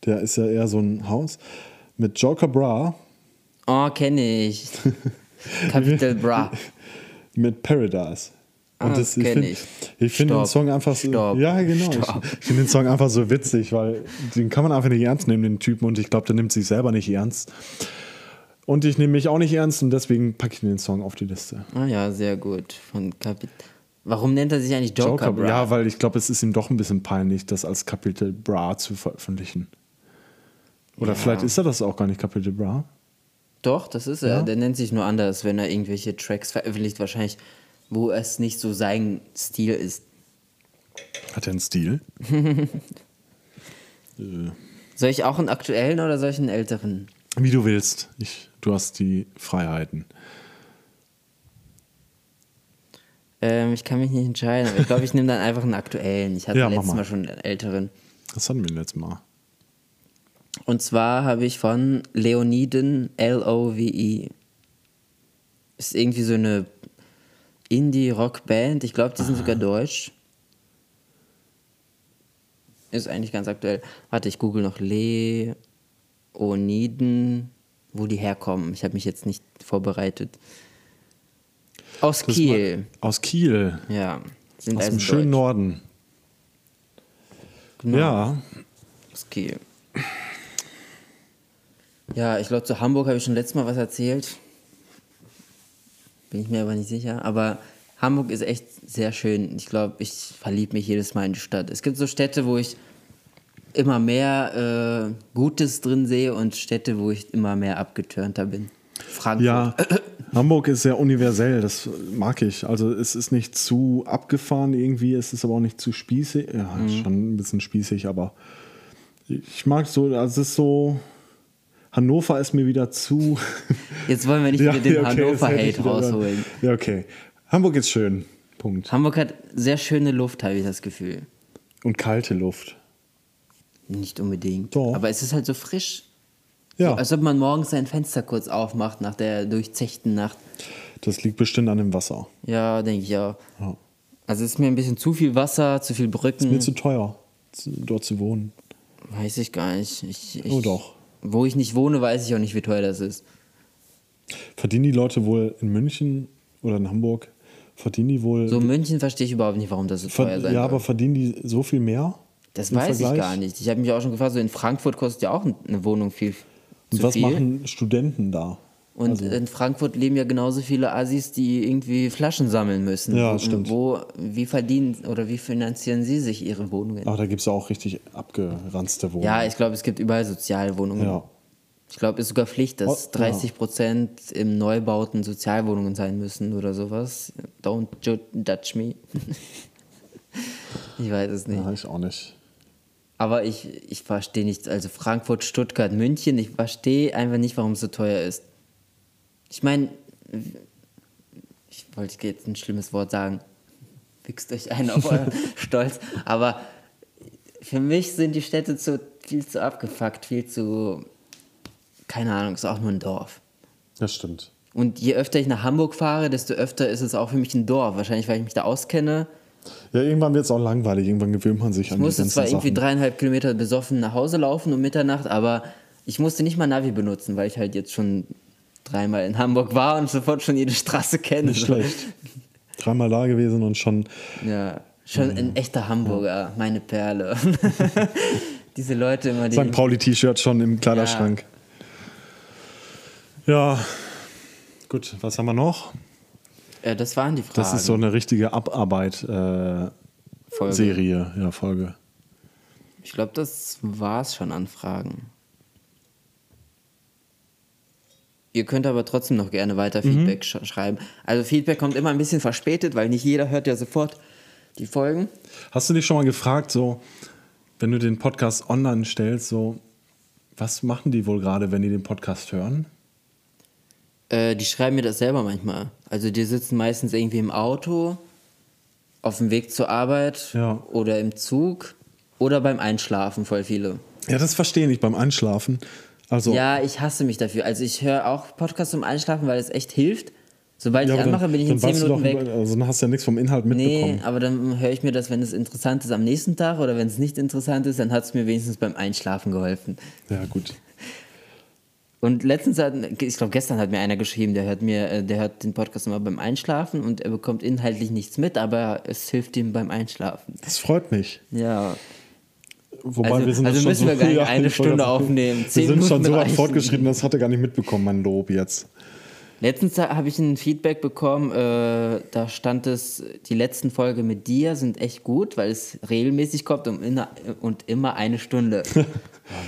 Der ist ja eher so ein Haus. Mit Joker Bra, Oh, kenne ich. Capital Bra. mit Paradise. Und Ah, das, ich finde ich. ich find den. Song einfach so. Stopp. Ja, genau. Stopp. Ich, ich finde den Song einfach so witzig, weil den kann man einfach nicht ernst nehmen, den Typen. Und ich glaube, der nimmt sich selber nicht ernst. Und ich nehme mich auch nicht ernst und deswegen packe ich den Song auf die Liste. Ah ja, sehr gut. Von Capit Warum nennt er sich eigentlich Joker, Bra? Ja, weil ich glaube, es ist ihm doch ein bisschen peinlich, das als Kapitel Bra zu veröffentlichen. Oder Ja. vielleicht ist er das auch gar nicht, Kapitel Bra. Doch, das ist er. Ja? Der nennt sich nur anders, wenn er irgendwelche Tracks veröffentlicht, wahrscheinlich, wo es nicht so sein Stil ist. Hat er einen Stil? äh, Soll ich auch einen aktuellen oder soll ich einen älteren? wie du willst. Ich, du hast die Freiheiten. Ähm, ich kann mich nicht entscheiden, aber ich glaube, ich nehme dann einfach einen aktuellen. Ich hatte Ja, letztes mal. Mal schon einen älteren. Das hatten wir letztes Mal. Und zwar habe ich von Leoniden L-O-V-E. Ist irgendwie so eine Indie-Rock-Band. Ich glaube, die sind sogar deutsch. Ist eigentlich ganz aktuell. Warte, ich google noch Leoniden, wo die herkommen. Ich habe mich jetzt nicht vorbereitet. Aus Das Kiel. Aus Kiel. Ja. Sind Aus also dem schönen deutsch. Norden. Genau. Ja. Aus Kiel. Ja, ich glaube, zu Hamburg habe ich schon letztes Mal was erzählt. Bin ich mir aber nicht sicher. Aber Hamburg ist echt sehr schön. Ich glaube, ich verliebe mich jedes Mal in die Stadt. Es gibt so Städte, wo ich immer mehr äh, Gutes drin sehe und Städte, wo ich immer mehr abgeturnter bin. Frankfurt. Ja, Hamburg ist sehr universell, das mag ich. Also es ist nicht zu abgefahren irgendwie, es ist aber auch nicht zu spießig. Ja, Mhm. schon ein bisschen spießig, aber ich mag so, also es ist so, Hannover ist mir wieder zu... Jetzt wollen wir nicht wieder den ja, okay, Hannover-Hate rausholen. Ja, okay. Hamburg ist schön, Punkt. Hamburg hat sehr schöne Luft, habe ich das Gefühl. Und kalte Luft. Nicht unbedingt. Doch. Aber es ist halt so frisch. Ja, So, als ob man morgens sein Fenster kurz aufmacht nach der durchzechten Nacht. das liegt bestimmt an dem Wasser. Ja, denke ich auch. Ja. Also es ist mir ein bisschen zu viel Wasser, zu viel Brücken. Mir zu teuer, dort zu wohnen. Weiß ich gar nicht. Ich, ich, Oh, doch. Wo ich nicht wohne, weiß ich auch nicht, wie teuer das ist. Verdienen die Leute wohl in München oder in Hamburg, verdienen die wohl... So in München verstehe ich überhaupt nicht, warum das so teuer sein ja, soll. aber verdienen die so viel mehr? das weiß ich Vergleich? gar nicht. Ich habe mich auch schon gefragt, so in Frankfurt kostet ja auch eine Wohnung viel Und was viel. machen Studenten da? Und Also- in Frankfurt leben ja genauso viele Assis, die irgendwie Flaschen sammeln müssen. Ja, Wo- stimmt. Wo, wie verdienen oder wie finanzieren sie sich ihre Wohnungen? Aber da gibt es ja auch richtig abgeranzte Wohnungen. Ja, ich glaube, es gibt überall Sozialwohnungen. Ja. Ich glaube, es ist sogar Pflicht, dass Oh, 30 Prozent im Neubauten Sozialwohnungen sein müssen oder sowas. Don't ju judge me. ich weiß es nicht. Ja, ich auch nicht. Aber ich, ich verstehe nicht, also Frankfurt, Stuttgart, München, ich verstehe einfach nicht, warum es so teuer ist. Ich meine, ich wollte jetzt ein schlimmes Wort sagen, wichst euch ein auf euren Stolz, aber für mich sind die Städte zu, viel zu abgefuckt, viel zu, keine Ahnung, ist auch nur ein Dorf. Das stimmt. Und je öfter ich nach Hamburg fahre, desto öfter ist es auch für mich ein Dorf. Wahrscheinlich, weil ich mich da auskenne. Ja, irgendwann wird es auch langweilig. Irgendwann gewöhnt man sich an Ich die musste ganzen zwar irgendwie dreieinhalb Kilometer besoffen nach Hause laufen um Mitternacht, aber ich musste nicht mal Navi benutzen, weil ich halt jetzt schon dreimal in Hamburg war und sofort schon jede Straße kenne. Nicht schlecht. Dreimal da gewesen und schon. Ja, schon ein echter Hamburger, meine Perle. Diese Leute immer, die. St. Pauli-T-Shirt schon im Kleiderschrank. Ja. Gut, was haben wir noch? Äh, das waren die Fragen. Das ist so eine richtige Abarbeit-Serie, Folge. ja, Folge. Ich glaube, das war's schon an Fragen. Ihr könnt aber trotzdem noch gerne weiter Mhm. Feedback sch schreiben. Also Feedback kommt immer ein bisschen verspätet, weil nicht jeder hört ja sofort die Folgen. Hast du dich schon mal gefragt, so, wenn du den Podcast online stellst, so, was machen die wohl gerade, wenn die den Podcast hören? Äh, die schreiben mir das selber manchmal. Also die sitzen meistens irgendwie im Auto, auf dem Weg zur Arbeit Ja. oder im Zug oder beim Einschlafen, voll viele. Ja, das verstehe ich beim Einschlafen. Also, Ja, ich hasse mich dafür. Also ich höre auch Podcasts zum Einschlafen, weil es echt hilft. Sobald ja, ich anmache, bin ich in dann 10 weißt du Minuten doch, weg. Also dann hast du ja nichts vom Inhalt mitbekommen. Nee, aber dann höre ich mir das, wenn es interessant ist, am nächsten Tag oder wenn es nicht interessant ist, dann hat es mir wenigstens beim Einschlafen geholfen. Ja, gut. Und letztens hat, ich glaube gestern hat mir einer geschrieben, der hört mir, äh, der hört den Podcast immer beim Einschlafen und er bekommt inhaltlich nichts mit, aber es hilft ihm beim Einschlafen. Das freut mich. Ja. Wobei Also- wir sind also jetzt schon müssen so wir gar nicht eine Stunde aufnehmen. Wir sind schon Minuten so weit fortgeschritten, das hat er gar nicht mitbekommen, mein Lob jetzt. Letztens habe ich ein Feedback bekommen, äh, da stand es, die letzten Folge mit dir sind echt gut, weil es regelmäßig kommt und, inner, und immer eine Stunde. oh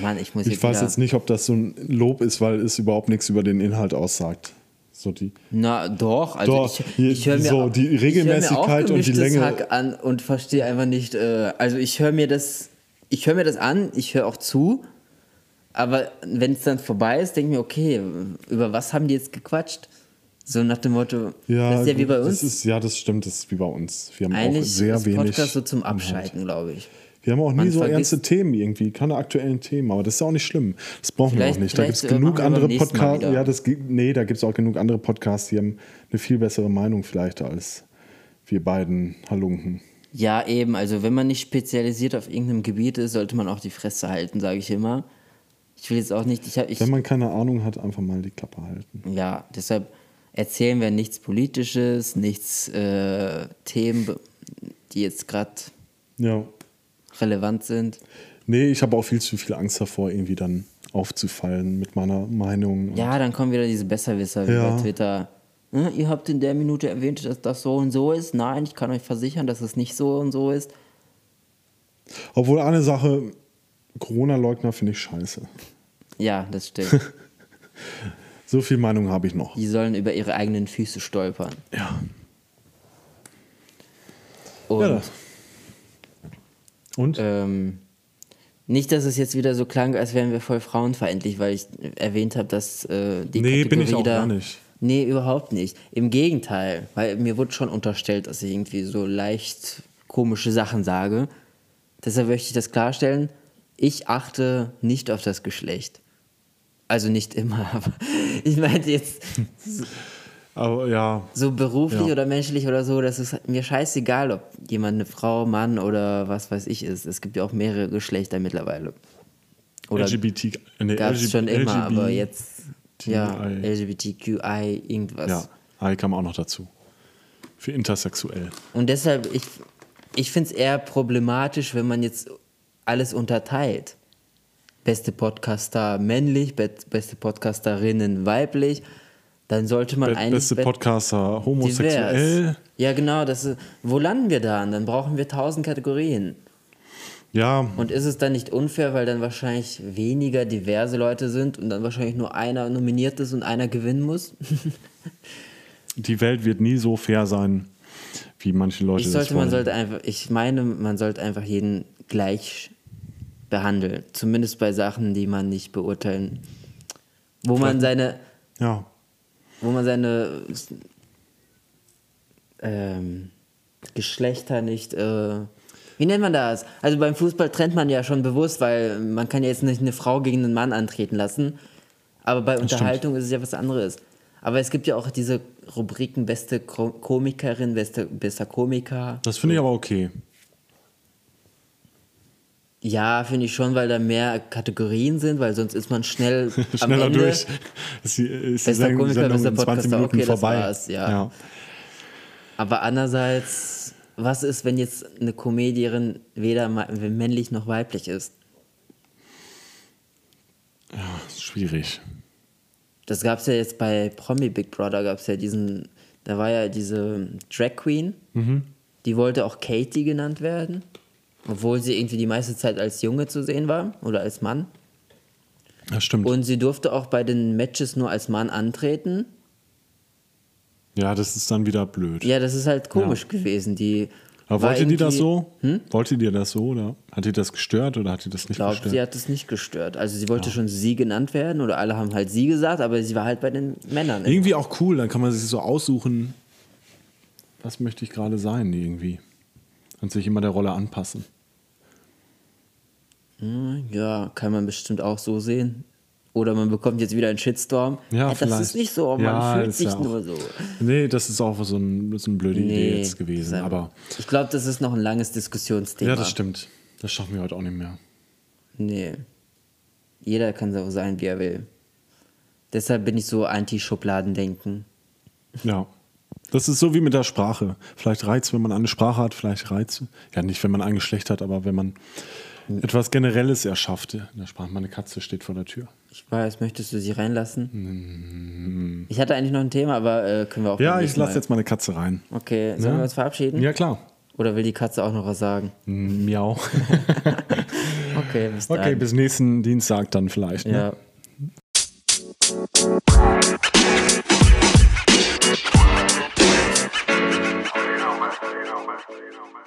Mann, ich muss Ich weiß wieder, jetzt nicht, ob das so ein Lob ist, weil es überhaupt nichts über den Inhalt aussagt. So die, Na doch, also Doch, ich, ich höre mir, so, die mir Regelmäßigkeit auch und die Länge- Hack an und verstehe einfach nicht, äh, also ich höre mir das, ich höre mir das an, ich höre auch zu, aber wenn es dann vorbei ist, denke ich mir, okay, über was haben die jetzt gequatscht? So nach dem Motto, ja, das ist ja wie bei das uns. Ist, ja, das stimmt, das ist wie bei uns. Wir haben auch Eigentlich sehr ist wenig. Podcast so zum. Abschalten, glaube ich. Wir haben auch nie Man so vergisst- ernste Themen irgendwie, keine aktuellen Themen, aber das ist auch nicht schlimm. Das brauchen wir auch nicht. Da gibt es genug andere Podcasts. Ja, das, gibt- nee, da gibt es auch genug andere Podcasts, die haben eine viel bessere Meinung vielleicht als wir beiden Halunken. Ja, eben, also wenn man nicht spezialisiert auf irgendeinem Gebiet ist, sollte man auch die Fresse halten, sage ich immer. Ich will jetzt auch nicht, ich habe, ich, Wenn man keine Ahnung hat, einfach mal die Klappe halten. ja, deshalb erzählen wir nichts Politisches, nichts äh, Themen, die jetzt gerade Ja. relevant sind. Nee, ich habe auch viel zu viel Angst davor, irgendwie dann aufzufallen mit meiner Meinung. Ja, dann kommen wieder diese Besserwisser wie Ja. bei Twitter. Hm, ihr habt in der Minute erwähnt, dass das so und so ist. Nein, ich kann euch versichern, dass es nicht so und so ist. Obwohl eine Sache, Corona-Leugner finde ich scheiße. Ja, das stimmt. So viel Meinung habe ich noch. Die sollen über ihre eigenen Füße stolpern. Ja. Und ja das. Und? ähm, nicht, dass es jetzt wieder so klang, als wären wir voll frauenfeindlich, weil ich erwähnt habe, dass äh, die Nee, Kategorie bin ich auch da, gar nicht. Nee, überhaupt nicht. Im Gegenteil, weil mir wurde schon unterstellt, dass ich irgendwie so leicht komische Sachen sage. Deshalb möchte ich das klarstellen. Ich achte nicht auf das Geschlecht. Also nicht immer, aber ich meinte jetzt Aber ja, so beruflich Ja. oder menschlich oder so, das ist mir scheißegal, ob jemand eine Frau, Mann oder was weiß ich ist. Es gibt ja auch mehrere Geschlechter mittlerweile. Oder LGBT. Nee, gab es schon immer, aber jetzt ja. LGBTQI, irgendwas. Ja, I kam auch noch dazu. Für intersexuell. Und deshalb, ich, ich finde es eher problematisch, wenn man jetzt alles unterteilt. Beste Podcaster männlich, be beste Podcasterinnen weiblich. Dann sollte man Be eigentlich. beste be- Podcaster homosexuell. divers. Ja, genau. Das ist, wo landen wir dann? Dann brauchen wir tausend Kategorien. Ja, Und ist es dann nicht unfair, weil dann wahrscheinlich weniger diverse Leute sind und dann wahrscheinlich nur einer nominiert ist und einer gewinnen muss? die Welt wird nie so fair sein, wie manche Leute Ich das sollte, wollen. man sollte einfach, ich meine, man sollte einfach jeden gleich behandeln. Zumindest bei Sachen, die man nicht beurteilen. Wo man seine, ja, wo man seine ähm, Geschlechter nicht, äh, wie nennt man das? Also beim Fußball trennt man ja schon bewusst, weil man kann ja jetzt nicht eine Frau gegen einen Mann antreten lassen. Aber bei Unterhaltung ist es ja was anderes. Aber es gibt ja auch diese Rubriken beste Ko Komikerin, beste, bester Komiker. das finde ich aber okay. Ja, finde ich schon, weil da mehr Kategorien sind, weil sonst ist man schnell am Schneller Ende. durch. Ist die, ist die Bester Sendung Komiker, bester in 20 Podcaster, okay, das vorbei. war's, ja. Aber andererseits, was ist, wenn jetzt eine Comedierin weder männlich noch weiblich ist? Ja, schwierig. Das gab es ja jetzt bei Promi Big Brother, gab es ja diesen, da war ja diese Drag Queen, Mhm. die wollte auch Katie genannt werden, obwohl sie irgendwie die meiste Zeit als Junge zu sehen war oder als Mann. Das stimmt. Und sie durfte auch bei den Matches nur als Mann antreten. Ja, das ist dann wieder blöd. Ja, das ist halt komisch gewesen. Die aber wollte die das irgendwie- Hm? so? Wollte die das so? Oder hat die das gestört oder hat die das nicht Ich glaube, gestört? sie hat es nicht gestört. Also sie wollte schon sie genannt werden oder alle haben halt sie gesagt, aber sie war halt bei den Männern. Irgendwie auch cool, dann kann man sich so aussuchen, was möchte ich gerade sein, irgendwie. Und sich immer der Rolle anpassen. Hm, Ja, kann man bestimmt auch so sehen. Oder man bekommt jetzt wieder einen Shitstorm. Ja, das vielleicht. ist nicht so, man Ja, fühlt sich ja nur so. Nee, das ist auch so, ein, so eine blöde Idee jetzt gewesen. Aber ich glaube, das ist noch ein langes Diskussionsthema. ja, das stimmt. Das schaffen wir heute auch nicht mehr. Nee. Jeder kann so sein, wie er will. Deshalb bin ich so anti-Schubladendenken. Ja. Das ist so wie mit der Sprache. Vielleicht reizt, wenn man eine Sprache hat, vielleicht reizt. Ja, nicht, wenn man ein Geschlecht hat, aber wenn man Hm. etwas Generelles erschafft. In der Sprache, meine Katze steht vor der Tür. Ich weiß, möchtest du sie reinlassen? Ich hatte eigentlich noch ein Thema, aber äh, können wir auch Ja, ich lasse jetzt meine Katze rein. Okay, sollen Ja. wir uns verabschieden? Ja, klar. Oder will die Katze auch noch was sagen? Miau. Okay, bis dann. Okay, bis nächsten Dienstag dann vielleicht. Ne? ja. You know, man. You know, man. You know, man.